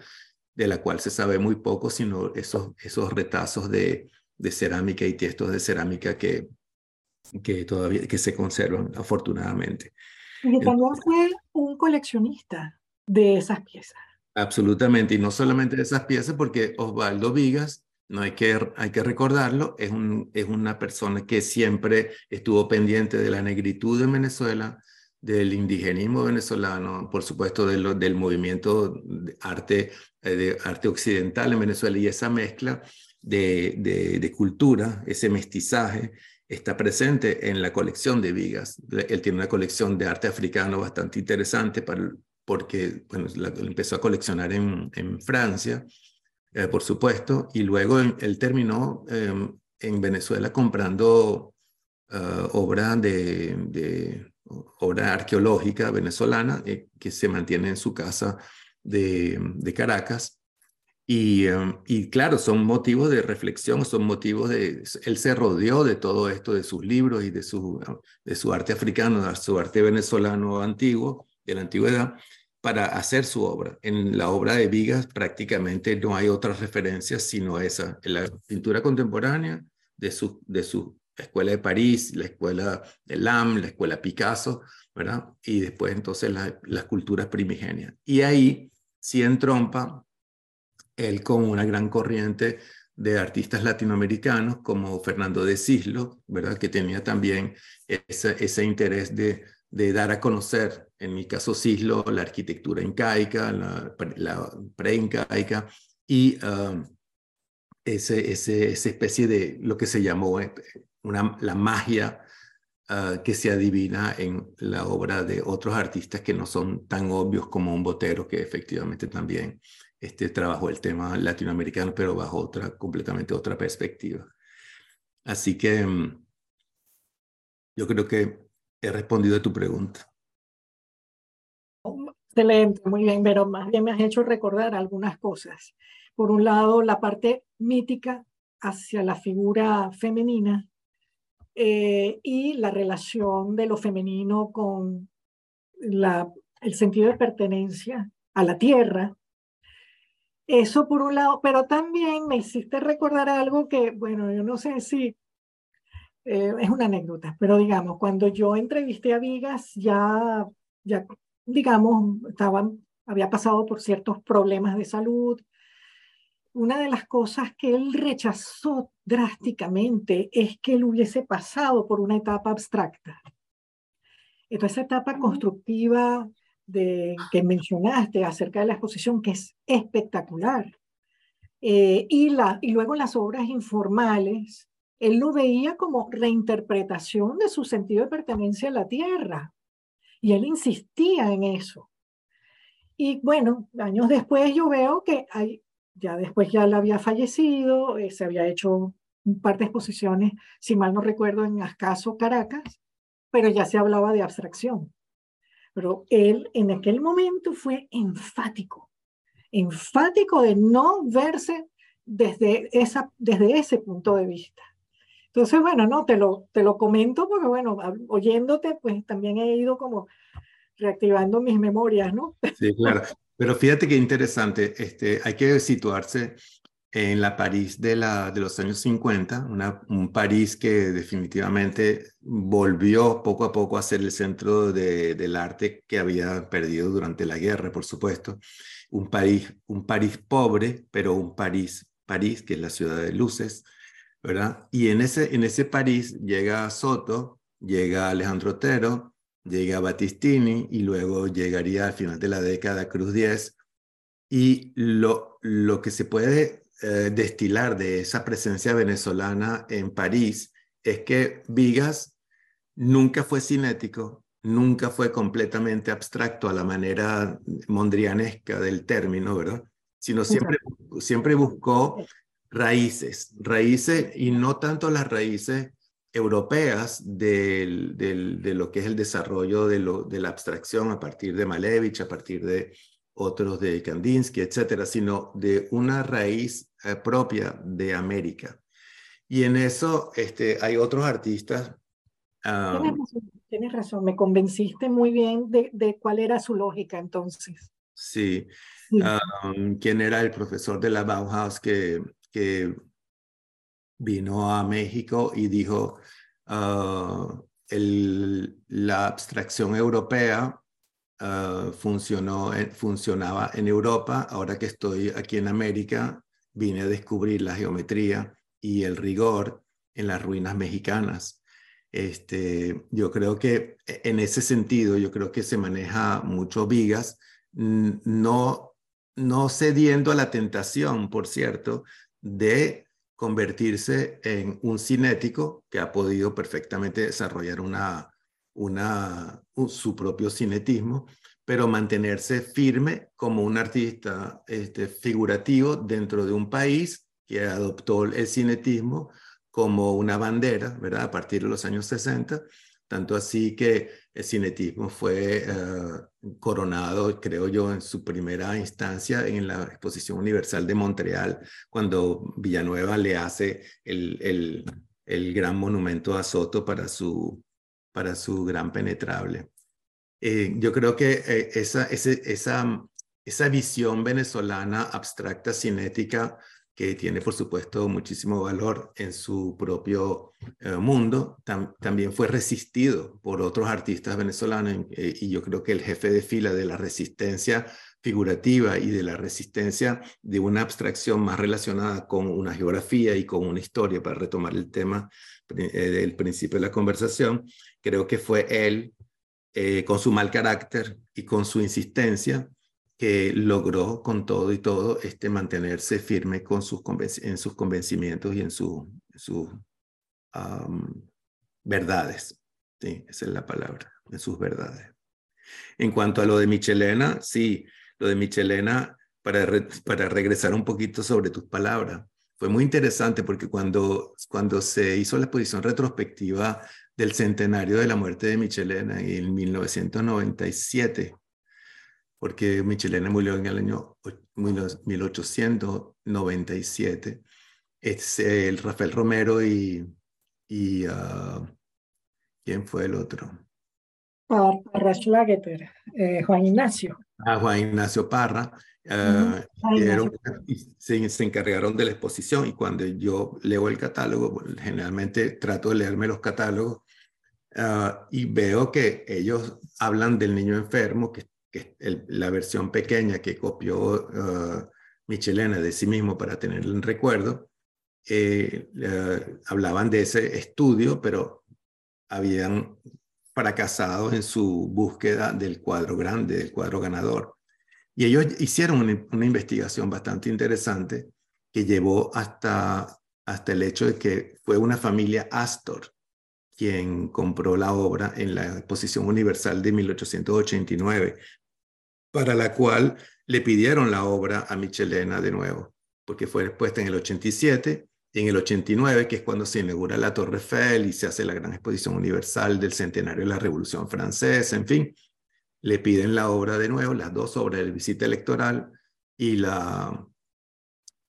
Speaker 5: de la cual se sabe muy poco, sino esos, esos retazos de, de cerámica y textos de cerámica que, que todavía que se conservan afortunadamente.
Speaker 2: Y también fue un coleccionista de esas piezas.
Speaker 5: Absolutamente, y no solamente de esas piezas, porque Osvaldo Vigas, no hay que, hay que recordarlo, es, un, es una persona que siempre estuvo pendiente de la negritud en Venezuela, del indigenismo venezolano, por supuesto de del movimiento de arte, eh, de arte occidental en Venezuela y esa mezcla de, de, cultura, ese mestizaje, está presente en la colección de Vigas. Él tiene una colección de arte africano bastante interesante para, porque bueno, empezó a coleccionar en, en Francia, eh, por supuesto, y luego él terminó em, en Venezuela comprando uh, obra de, obra arqueológica venezolana eh, que se mantiene en su casa de, de Caracas. Y, em, y, claro, son motivos de reflexión, son motivos de... Él se rodeó de todo esto, de sus libros y de su, de su arte africano, de su arte venezolano antiguo, de la antigüedad, para hacer su obra. En la obra de Vigas prácticamente no hay otras referencias sino esa, la pintura contemporánea de su, de su escuela de París, la escuela de Lam, la escuela Picasso, ¿verdad? Y después entonces las culturas primigenias. Y ahí sí entrompa él con una gran corriente de artistas latinoamericanos como Fernando de Cislo, ¿verdad? que tenía también ese, ese interés de, de, dar a conocer, en mi caso Cislo, la arquitectura incaica, la, la preincaica y um, ese, ese, esa especie de lo que se llamó eh, una, la magia uh, que se adivina en la obra de otros artistas que no son tan obvios como un botero que efectivamente también este, trabajó el tema latinoamericano, pero bajo otra, completamente otra perspectiva. Así que mm, yo creo que he respondido a tu pregunta.
Speaker 2: Excelente, muy bien, pero más bien me has hecho recordar algunas cosas. Por un lado, la parte mítica hacia la figura femenina eh, y la relación de lo femenino con la, el sentido de pertenencia a la tierra eso por un lado, pero también me hiciste recordar algo que, bueno, yo no sé si eh, es una anécdota, pero digamos, cuando yo entrevisté a Vigas, ya, ya digamos, estaban, había pasado por ciertos problemas de salud. Una de las cosas que él rechazó drásticamente es que él hubiese pasado por una etapa abstracta. Entonces, esa etapa constructiva de, que mencionaste acerca de la exposición, que es espectacular. Eh, y, la, y luego las obras informales, él lo veía como reinterpretación de su sentido de pertenencia a la tierra. Y él insistía en eso. Y bueno, años después yo veo que hay, ya después ya él había fallecido, eh, se había hecho un par de exposiciones, si mal no recuerdo, en Ascaso, Caracas, pero ya se hablaba de abstracción. Pero él en aquel momento fue enfático, enfático de no verse desde, esa, desde ese punto de vista. Entonces, bueno, no, te lo, te lo comento porque, bueno, oyéndote, pues también he ido como reactivando mis memorias, ¿no?
Speaker 5: Sí, claro. Pero fíjate qué interesante, este, hay que situarse en la París de, la, de los años 50, una, un París que definitivamente volvió poco a poco a ser el centro de, del arte que había perdido durante la guerra, por supuesto. Un París, un París pobre, pero un París, París, que es la ciudad de luces, ¿verdad? Y en ese, en ese París llega Soto, llega Alejandro Otero, llega Battistini y luego llegaría al final de la década Cruz 10. Y lo, lo que se puede eh, destilar de esa presencia venezolana en París es que Vigas nunca fue cinético, nunca fue completamente abstracto a la manera mondrianesca del término, ¿verdad? Sino siempre, siempre buscó raíces, raíces y no tanto las raíces europeas del, de lo que es el desarrollo de, lo, de la abstracción a partir de Malevich, a partir de otros de Kandinsky, etcétera, sino de una raíz eh, propia de América. Y en eso este, hay otros artistas.
Speaker 2: tienes, razón, me convenciste muy bien de, de, cuál era su lógica entonces.
Speaker 5: Sí, quién era el profesor de la Bauhaus que, que vino a México y dijo, ah, la abstracción europea Ah, funcionó, funcionaba en Europa, ahora que estoy aquí en América, vine a descubrir la geometría y el rigor en las ruinas mexicanas. Este, yo creo que e, en ese sentido, yo creo que se maneja mucho Vigas, no, no cediendo a la tentación, por cierto, de convertirse en un cinético que ha podido perfectamente desarrollar una, una, su propio cinetismo, pero mantenerse firme como un artista este, figurativo dentro de un país que adoptó el cinetismo como una bandera, ¿verdad? A partir de los años 60, tanto así que el cinetismo fue eh, coronado, creo yo, en su primera instancia en la Exposición Universal de Montreal, cuando Villanueva le hace el, el, el gran monumento a Soto para su para su gran penetrable. Eh, yo creo que eh, esa, esa, esa visión venezolana abstracta, cinética, que tiene por supuesto muchísimo valor en su propio eh, mundo, también fue resistido por otros artistas venezolanos eh, y yo creo que el jefe de fila de la resistencia figurativa y de la resistencia de una abstracción más relacionada con una geografía y con una historia, para retomar el tema eh, del principio de la conversación, creo que fue él, con su mal carácter y con su insistencia, que logró con todo y todo este, mantenerse firme con sus en sus convencimientos y en sus verdades. Sí, esa es la palabra, en sus verdades. En cuanto a lo de Michelena, sí, lo de Michelena, para, para regresar un poquito sobre tus palabras, fue muy interesante porque cuando, cuando se hizo la exposición retrospectiva del centenario de la muerte de Michelena en 1997, porque Michelena murió en el año 1897. Es el Rafael Romero y, y uh, ¿quién fue el otro?
Speaker 2: Parra Schlageter, eh, Juan Ignacio.
Speaker 5: Ah, Juan Ignacio Parra. Uh, se, se, encargaron de la exposición y cuando yo leo el catálogo, generalmente trato de leerme los catálogos uh, y veo que ellos hablan del niño enfermo que la versión pequeña que copió uh, Michelena de sí mismo para tenerlo en recuerdo, eh, hablaban de ese estudio, pero habían fracasado en su búsqueda del cuadro grande, del cuadro ganador. Y ellos hicieron una, una investigación bastante interesante que llevó hasta, hasta el hecho de que fue una familia Astor quien compró la obra en la Exposición Universal de 1889, para la cual le pidieron la obra a Michelena de nuevo, porque fue expuesta en el 87 y en el 89, que es cuando se inaugura la Torre Eiffel y se hace la gran exposición universal del centenario de la Revolución Francesa, en fin, le piden la obra de nuevo, las dos obras, de visita electoral y la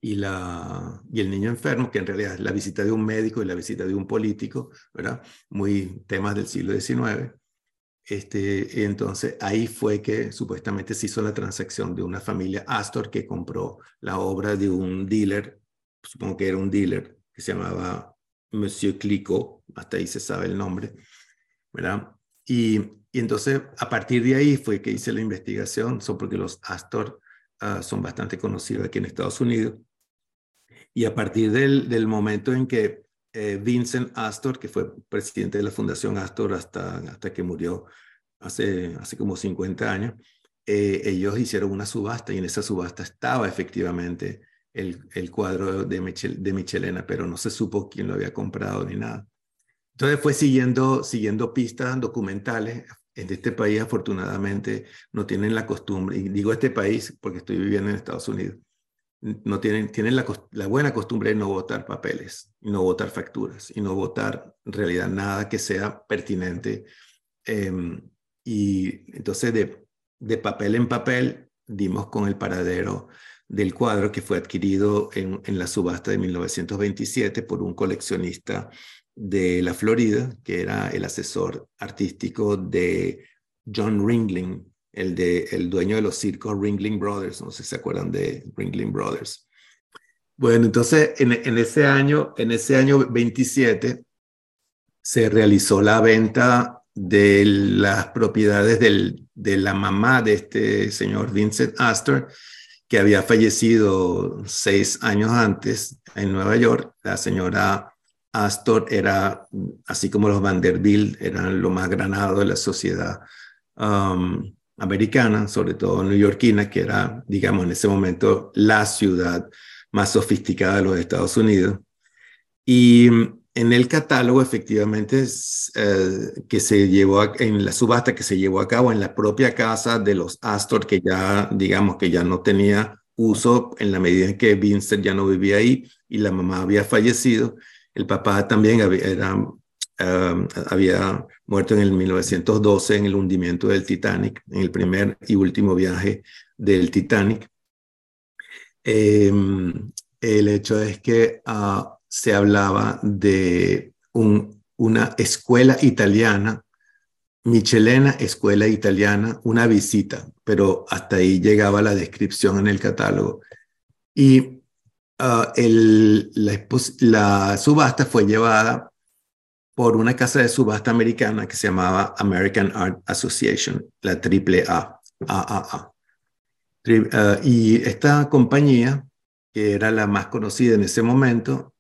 Speaker 5: y, la, y el niño enfermo, que en realidad es la visita de un médico y la visita de un político, ¿verdad? Muy temas del siglo XIX. Este, entonces ahí fue que supuestamente se hizo la transacción de una familia Astor que compró la obra de un dealer, supongo que era un dealer, que se llamaba Monsieur Clicquot, hasta ahí se sabe el nombre, ¿verdad? Y, y entonces a partir de ahí fue que hice la investigación, son porque los Astor uh, son bastante conocidos aquí en Estados Unidos. Y a partir del momento en que eh, Vincent Astor, que fue presidente de la Fundación Astor hasta, hasta que murió hace, hace como 50 años, eh, ellos hicieron una subasta y en esa subasta estaba efectivamente el, el cuadro de, Michel, de Michelena, pero no se supo quién lo había comprado ni nada. Entonces fue siguiendo, siguiendo pistas documentales. En este país, afortunadamente, no tienen la costumbre, y digo este país porque estoy viviendo en Estados Unidos, no tienen, tienen la, la, buena costumbre de no votar papeles, no votar facturas, y no votar en realidad nada que sea pertinente. Eh, y entonces de, de, papel en papel dimos con el paradero del cuadro que fue adquirido en, en la subasta de 1927 por un coleccionista de la Florida, que era el asesor artístico de John Ringling, el, de, el dueño de los circos Ringling Brothers, no sé si se acuerdan de Ringling Brothers. Bueno, entonces en, ese año, en ese año 27 se realizó la venta de las propiedades del, de la mamá de este señor Vincent Astor, que había fallecido seis años antes en Nueva York. La señora Astor era, así como los Vanderbilt, eran lo más granado de la sociedad um, americana, sobre todo neoyorquina, que era, digamos, en ese momento la ciudad más sofisticada de los Estados Unidos. Y en el catálogo, efectivamente, eh, que se llevó en la subasta que se llevó a cabo en la propia casa de los Astor, que ya, digamos, que ya no tenía uso en la medida en que Vincent ya no vivía ahí y la mamá había fallecido. El papá también había, era Había muerto en el 1912 en el hundimiento del Titanic, en el primer y último viaje del Titanic. Em, el hecho es que uh, se hablaba de un, una escuela italiana, Michelena, escuela italiana, una visita, pero hasta ahí llegaba la descripción en el catálogo. Y ah, el, la, subasta fue llevada por una casa de subasta americana que se llamaba American Art Association, la AAA, AAA. Uh, y esta compañía, que era la más conocida en ese momento,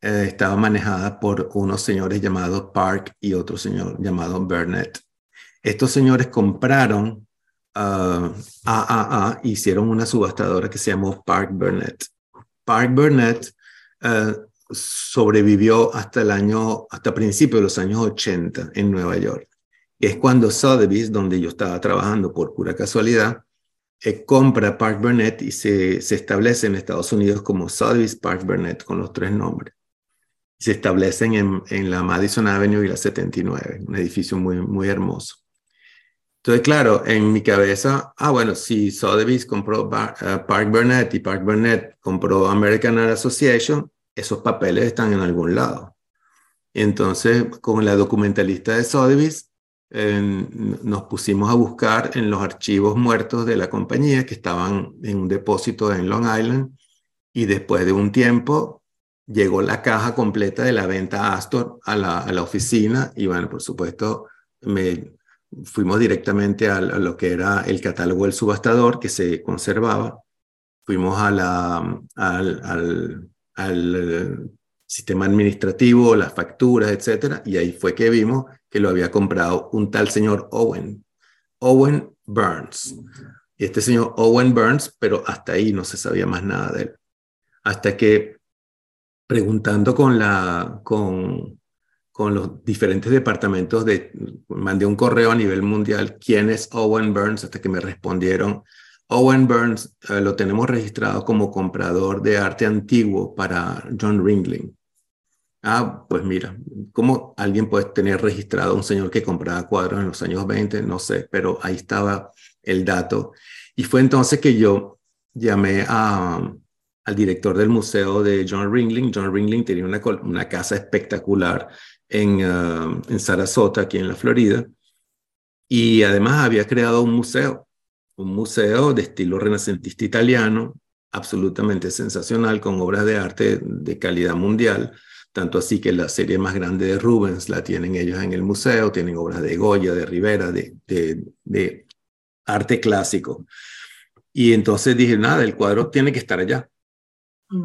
Speaker 5: eh, estaba manejada por unos señores llamados Park y otro señor llamado Burnett. Estos señores compraron AAA, ah, hicieron una subastadora que se llamó Park Burnett. Park Burnett uh, sobrevivió hasta el año, hasta principios de los años 80 en Nueva York. Es cuando Sotheby's, donde yo estaba trabajando por pura casualidad, eh, compra Park Burnett y se, se, establece en Estados Unidos como Sotheby's Park Burnett con los tres nombres. Se establecen en, en la Madison Avenue y la 79, un edificio muy, muy hermoso. Entonces, claro, en mi cabeza, ah, bueno, si Sotheby's compró eh, Park Burnett y Park Burnett compró American Art Association, esos papeles están en algún lado. Entonces, con la documentalista de Sotheby's, nos pusimos a buscar en los archivos muertos de la compañía que estaban en un depósito en Long Island y después de un tiempo llegó la caja completa de la venta Astor a la, a la oficina y bueno, por supuesto, me, fuimos directamente a, lo que era el catálogo del subastador que se conservaba. Fuimos a la, al, al, al eh, sistema administrativo, las facturas, etcétera, y ahí fue que vimos que lo había comprado un tal señor Owen, Owen Burns. Y este señor Owen Burns, pero hasta ahí no se sabía más nada de él. Hasta que preguntando con la, con, con los diferentes departamentos de, mandé un correo a nivel mundial, ¿quién es Owen Burns? Hasta que me respondieron, Owen Burns eh, lo tenemos registrado como comprador de arte antiguo para John Ringling. Ah, pues mira, ¿cómo alguien puede tener registrado a un señor que compraba cuadros en los años 20? No sé, pero ahí estaba el dato. Y fue entonces que yo llamé al director del museo de John Ringling. John Ringling tenía una, casa espectacular en, uh, en Sarasota, aquí en la Florida, y además había creado un museo, un museo de estilo renacentista italiano, absolutamente sensacional, con obras de arte de calidad mundial, tanto así que la serie más grande de Rubens la tienen ellos en el museo, tienen obras de Goya, de Rivera, de, arte clásico. Y entonces dije, nada, el cuadro tiene que estar allá.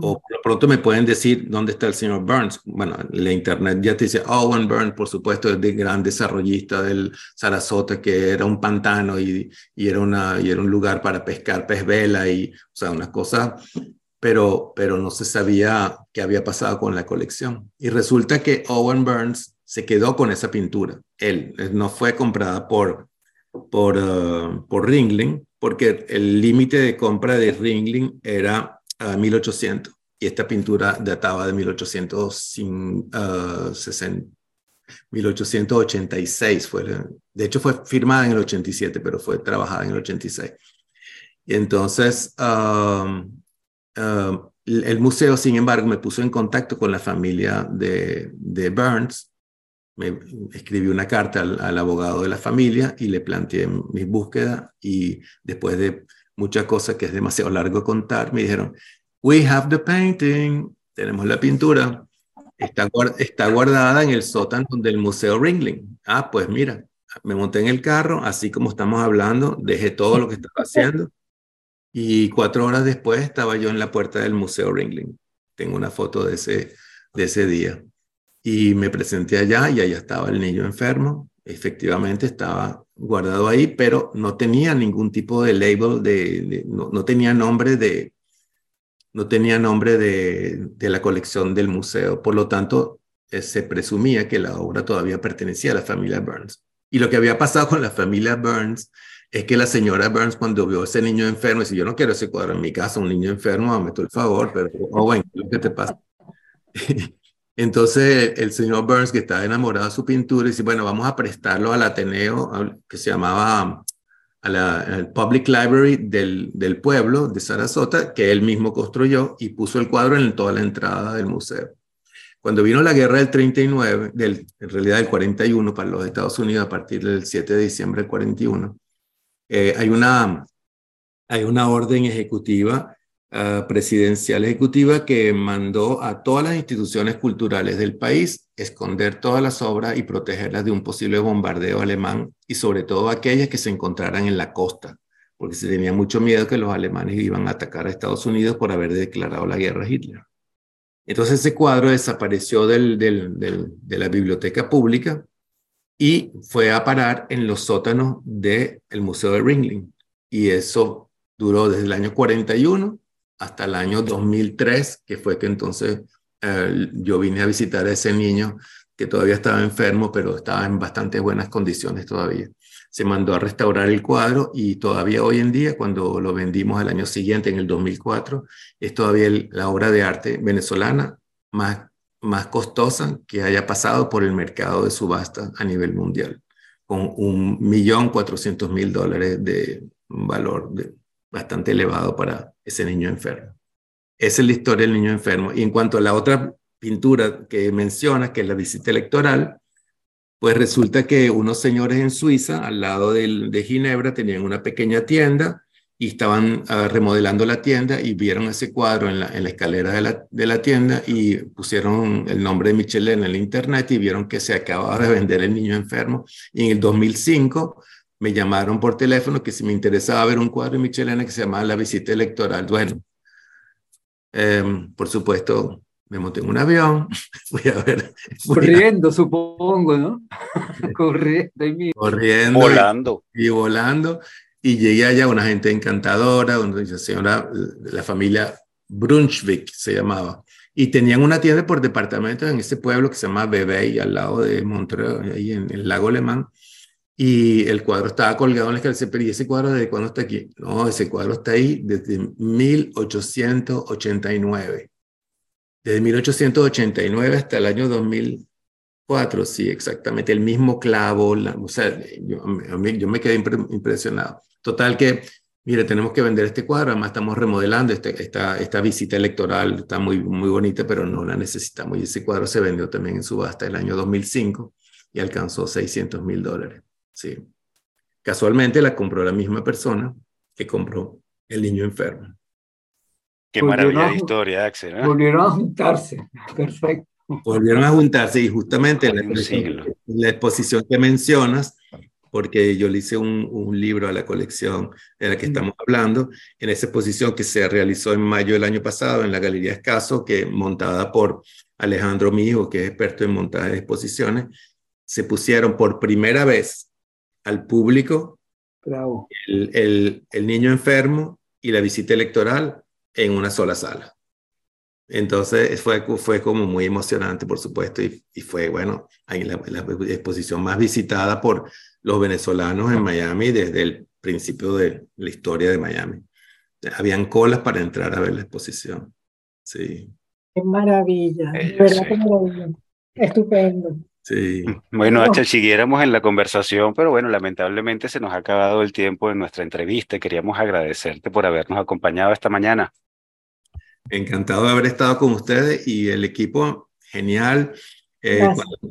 Speaker 5: O por pronto me pueden decir dónde está el señor Burns. Bueno, la internet ya te dice, Owen Burns, por supuesto, es el gran desarrollista del Sarasota, que era un pantano y, y, era, una, y era un lugar para pescar pez vela y, o sea, unas cosas, pero, pero no se sabía qué había pasado con la colección. Y resulta que Owen Burns se quedó con esa pintura. Él no fue comprada por, por, uh, por Ringling, porque el límite de compra de Ringling era 1800 y esta pintura databa de 1860, 1886 uh, fue, de hecho fue firmada en el 87, pero fue trabajada en el 86. Y entonces, um, um, el museo, sin embargo, me puso en contacto con la familia de, de Burns, me escribí una carta al, al, abogado de la familia y le planteé mi búsqueda y después de muchas cosas que es demasiado largo contar, me dijeron, we have the painting, tenemos la pintura, está, está guardada en el sótano del Museo Ringling. Ah, pues mira, me monté en el carro, así como estamos hablando, dejé todo lo que estaba haciendo y cuatro horas después estaba yo en la puerta del Museo Ringling. Tengo una foto de ese, de ese día. Y me presenté allá y allá estaba el niño enfermo. Efectivamente estaba guardado ahí, pero no tenía ningún tipo de label, de, no, tenía nombre de, no tenía nombre de, de, la colección del museo. Por lo tanto, eh, se presumía que la obra todavía pertenecía a la familia Burns. Y lo que había pasado con la familia Burns es que la señora Burns cuando vio a ese niño enfermo, dice, yo no quiero ese cuadro en mi casa, un niño enfermo, me el favor, pero, oh, bueno, ¿qué te pasa? [laughs] Entonces el señor Burns, que estaba enamorado de su pintura, dice, bueno, vamos a prestarlo al Ateneo, que se llamaba a la, Public Library del, del, pueblo de Sarasota, que él mismo construyó y puso el cuadro en toda la entrada del museo. Cuando vino la guerra del 39, del, en realidad del 41 para los Estados Unidos a partir del 7 de diciembre del 41, eh, hay, una, hay una orden ejecutiva ah, presidencial ejecutiva que mandó a todas las instituciones culturales del país esconder todas las obras y protegerlas de un posible bombardeo alemán y sobre todo aquellas que se encontraran en la costa, porque se tenía mucho miedo que los alemanes iban a atacar a Estados Unidos por haber declarado la guerra a Hitler. Entonces ese cuadro desapareció del, de la biblioteca pública y fue a parar en los sótanos del Museo de Ringling. Y eso duró desde el año 41 hasta el año 2003, que fue que entonces eh, yo vine a visitar a ese niño que todavía estaba enfermo, pero estaba en bastante buenas condiciones todavía. Se mandó a restaurar el cuadro y todavía hoy en día, cuando lo vendimos el año siguiente, en el 2004, es todavía la obra de arte venezolana más, más costosa que haya pasado por el mercado de subasta a nivel mundial, con un millón cuatrocientos mil dólares de valor bastante elevado para ese niño enfermo. Esa es la historia del niño enfermo. Y en cuanto a la otra pintura que menciona, que es la visita electoral, pues resulta que unos señores en Suiza, al lado de Ginebra, tenían una pequeña tienda y estaban ah, remodelando la tienda y vieron ese cuadro en la, escalera de la, tienda y pusieron el nombre de Michelin en el internet y vieron que se acababa de vender el niño enfermo. En el 2005 me llamaron por teléfono que si me interesaba ver un cuadro de Michelin que se llamaba La visita electoral. Bueno, em, por supuesto, me monté en un avión, [laughs] fui a ver.
Speaker 3: Corriendo, supongo, ¿no? [laughs]
Speaker 5: Corriendo. Corriendo.
Speaker 1: Volando.
Speaker 5: Y, volando. Y llegué allá, una gente encantadora, donde la señora, la familia Brunswick se llamaba. Y tenían una tienda por departamento en ese pueblo que se llama Bebey, al lado de Montreux, ahí en el lago Alemán. Y el cuadro estaba colgado en la escalera. ¿y ese cuadro desde cuándo está aquí? No, ese cuadro está ahí desde 1889. Desde 1889 hasta el año 2004, sí, exactamente, el mismo clavo, o sea, yo, me quedé impresionado. Total que, mire, tenemos que vender este cuadro, además estamos remodelando este, esta, esta visita electoral, está muy, muy bonita, pero no la necesitamos. Y ese cuadro se vendió también en subasta el año 2005 y alcanzó 600 mil dólares. Sí. Casualmente la compró la misma persona que compró el niño enfermo.
Speaker 1: Qué maravilla de historia, Axel.
Speaker 3: ¿eh? Volvieron a juntarse, [laughs] perfecto.
Speaker 5: Volvieron a juntarse y justamente la, la, exposición que mencionas, porque yo le hice un, un, libro a la colección de la que estamos hablando, en esa exposición que se realizó en mayo del año pasado en la Galería Escaso, que montada por Alejandro Mijo, que es experto en montaje de exposiciones, se pusieron por primera vez al público el, el, el niño enfermo y la visita electoral en una sola sala. Entonces fue, fue como muy emocionante, por supuesto, y, y fue, bueno, la, la, exposición más visitada por los venezolanos en Miami desde el principio de la historia de Miami. Habían colas para entrar a ver la exposición. Sí.
Speaker 2: Qué maravilla, verdad qué maravilla. Estupendo.
Speaker 5: Sí.
Speaker 1: Bueno, Axel, siguiéramos en la conversación, pero bueno, lamentablemente se nos ha acabado el tiempo en nuestra entrevista. Queríamos agradecerte por habernos acompañado esta mañana.
Speaker 5: Encantado de haber estado con ustedes y el equipo, genial. Eh,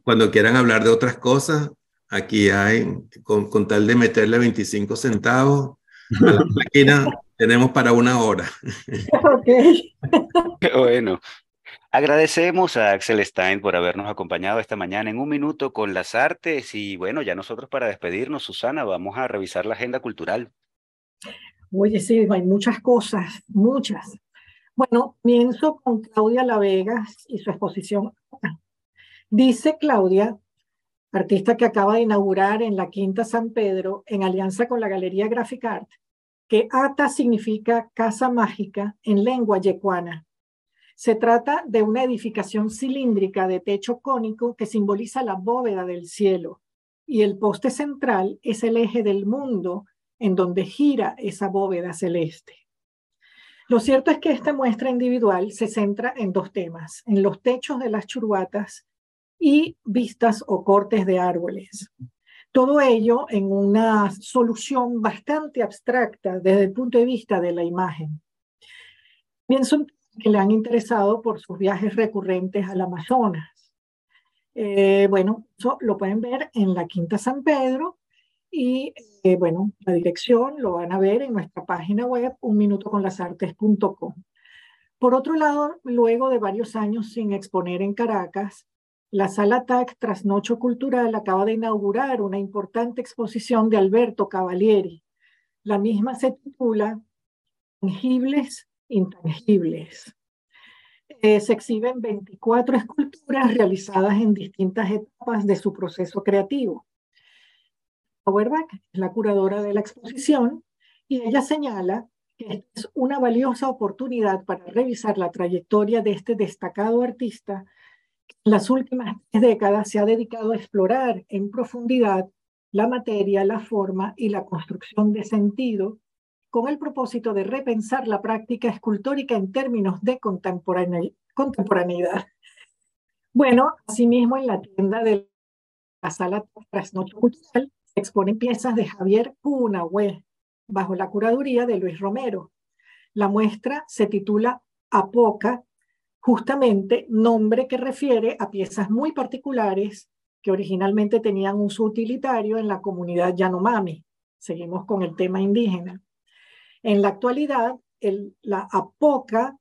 Speaker 5: cuando, quieran hablar de otras cosas, aquí hay, con, tal de meterle 25 centavos a la [laughs] máquina, tenemos para una hora.
Speaker 2: Ok. [laughs]
Speaker 1: Bueno. Agradecemos a Axel Stein por habernos acompañado esta mañana en un minuto con las artes y bueno, ya nosotros para despedirnos, Susana, vamos a revisar la agenda cultural.
Speaker 2: Oye, sí, hay muchas cosas, muchas. Bueno, comienzo con Claudia La Vegas y su exposición. Dice Claudia, artista que acaba de inaugurar en la Quinta San Pedro, en alianza con la Galería Graphic Art, que Ata significa casa mágica en lengua yecuana. Se trata de una edificación cilíndrica de techo cónico que simboliza la bóveda del cielo y el poste central es el eje del mundo en donde gira esa bóveda celeste. Lo cierto es que esta muestra individual se centra en dos temas, en los techos de las churbatas y vistas o cortes de árboles. Todo ello en una solución bastante abstracta desde el punto de vista de la imagen. Pienso que le han interesado por sus viajes recurrentes al Amazonas. Eh, bueno, eso lo pueden ver en la Quinta San Pedro Y eh, bueno, la dirección lo van a ver en nuestra página web, unminutoconlasartes.com. Por otro lado, luego de varios años sin exponer en Caracas, la Sala TAC Trasnocho Cultural acaba de inaugurar una importante exposición de Alberto Cavalieri. La misma se titula Tangibles, Intangibles. Eh, se exhiben 24 esculturas realizadas en distintas etapas de su proceso creativo. Auerbach es la curadora de la exposición y ella señala que es una valiosa oportunidad para revisar la trayectoria de este destacado artista que en las últimas décadas se ha dedicado a explorar en profundidad la materia, la forma y la construcción de sentido con el propósito de repensar la práctica escultórica en términos de contemporaneidad. Bueno, asimismo en la tienda de la sala Trasnocho Cultural se exponen piezas de Javier Punahue, bajo la curaduría de Luis Romero. La muestra se titula Apoca, justamente nombre que refiere a piezas muy particulares que originalmente tenían uso utilitario en la comunidad Yanomami. Seguimos con el tema indígena. En la actualidad, la apoca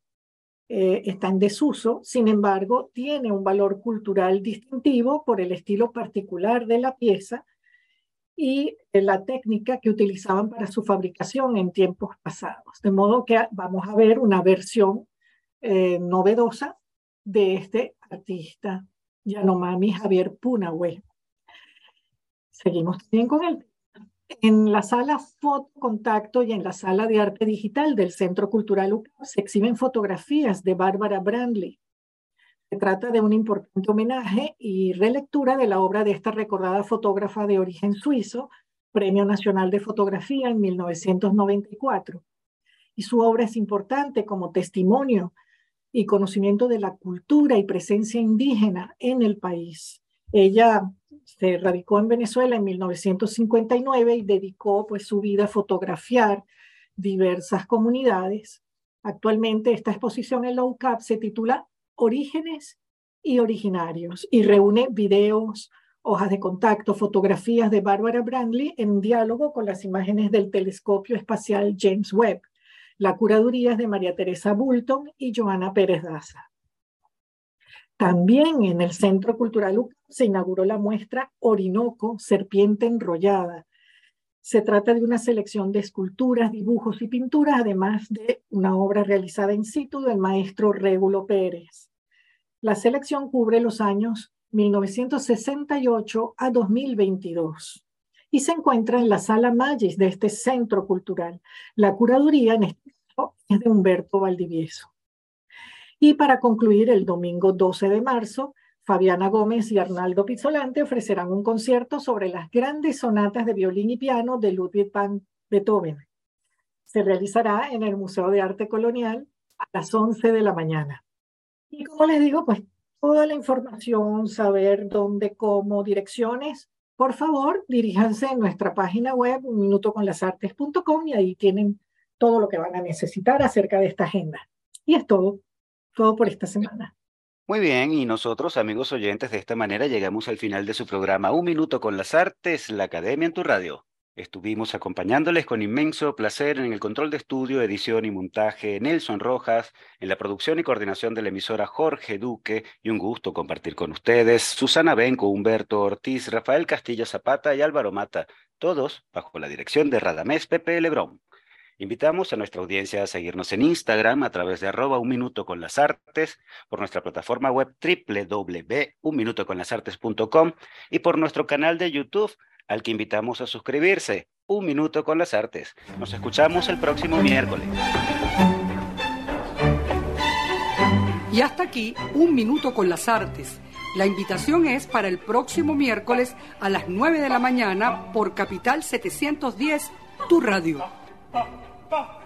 Speaker 2: eh, está en desuso, sin embargo, tiene un valor cultural distintivo por el estilo particular de la pieza y la técnica que utilizaban para su fabricación en tiempos pasados. De modo que vamos a ver una versión eh, novedosa de este artista, Yanomami Javier Punahue. Seguimos también con él. En la sala Foto Contacto y en la sala de arte digital del Centro Cultural UCAP se exhiben fotografías de Bárbara Brandley, se trata de un importante homenaje y relectura de la obra de esta recordada fotógrafa de origen suizo, Premio Nacional de Fotografía en 1994. Y su obra es importante como testimonio y conocimiento de la cultura y presencia indígena en el país. Ella se radicó en Venezuela en 1959 y dedicó pues su vida a fotografiar diversas comunidades. Actualmente esta exposición en la se titula orígenes y originarios y reúne videos, hojas de contacto, fotografías de Barbara Brandley en diálogo con las imágenes del telescopio espacial James Webb. La curaduría de María Teresa Bulton y Joana Pérez Daza. También en el Centro Cultural se inauguró la muestra Orinoco, Serpiente Enrollada. Se trata de una selección de esculturas, dibujos y pinturas, además de una obra realizada in situ del maestro Régulo Pérez. La selección cubre los años 1968 a 2022 y se encuentra en la sala Magis de este centro cultural. La curaduría en este caso es de Humberto Valdivieso. Y para concluir, el domingo 12 de marzo, Fabiana Gómez y Arnaldo Pizzolante ofrecerán un concierto sobre las grandes sonatas de violín y piano de Ludwig van Beethoven. Se realizará en el Museo de Arte Colonial a las 11 de la mañana. Y como les digo, pues toda la información, saber dónde, cómo, direcciones, por favor, diríjanse a nuestra página web, unminutoconlasartes.com y ahí tienen todo lo que van a necesitar acerca de esta agenda. Y es todo, todo por esta semana.
Speaker 1: Muy bien, y nosotros, amigos oyentes, de esta manera llegamos al final de su programa Un Minuto con las Artes, la Academia en tu Radio. Estuvimos acompañándoles con inmenso placer en el control de estudio, edición y montaje Nelson Rojas, en la producción y coordinación de la emisora Jorge Duque, y un gusto compartir con ustedes Susana Benco, Humberto Ortiz, Rafael Castillo Zapata y Álvaro Mata, todos bajo la dirección de Radamés Pepe Lebrón. Invitamos a nuestra audiencia a seguirnos en Instagram a través de arroba un minuto con las artes, por nuestra plataforma web www.unminutoconlasartes.com y por nuestro canal de YouTube al que invitamos a suscribirse. Un minuto con las artes. Nos escuchamos el próximo miércoles.
Speaker 6: Y hasta aquí, un minuto con las artes. La invitación es para el próximo miércoles a las 9 de la mañana por Capital 710, tu radio. Pas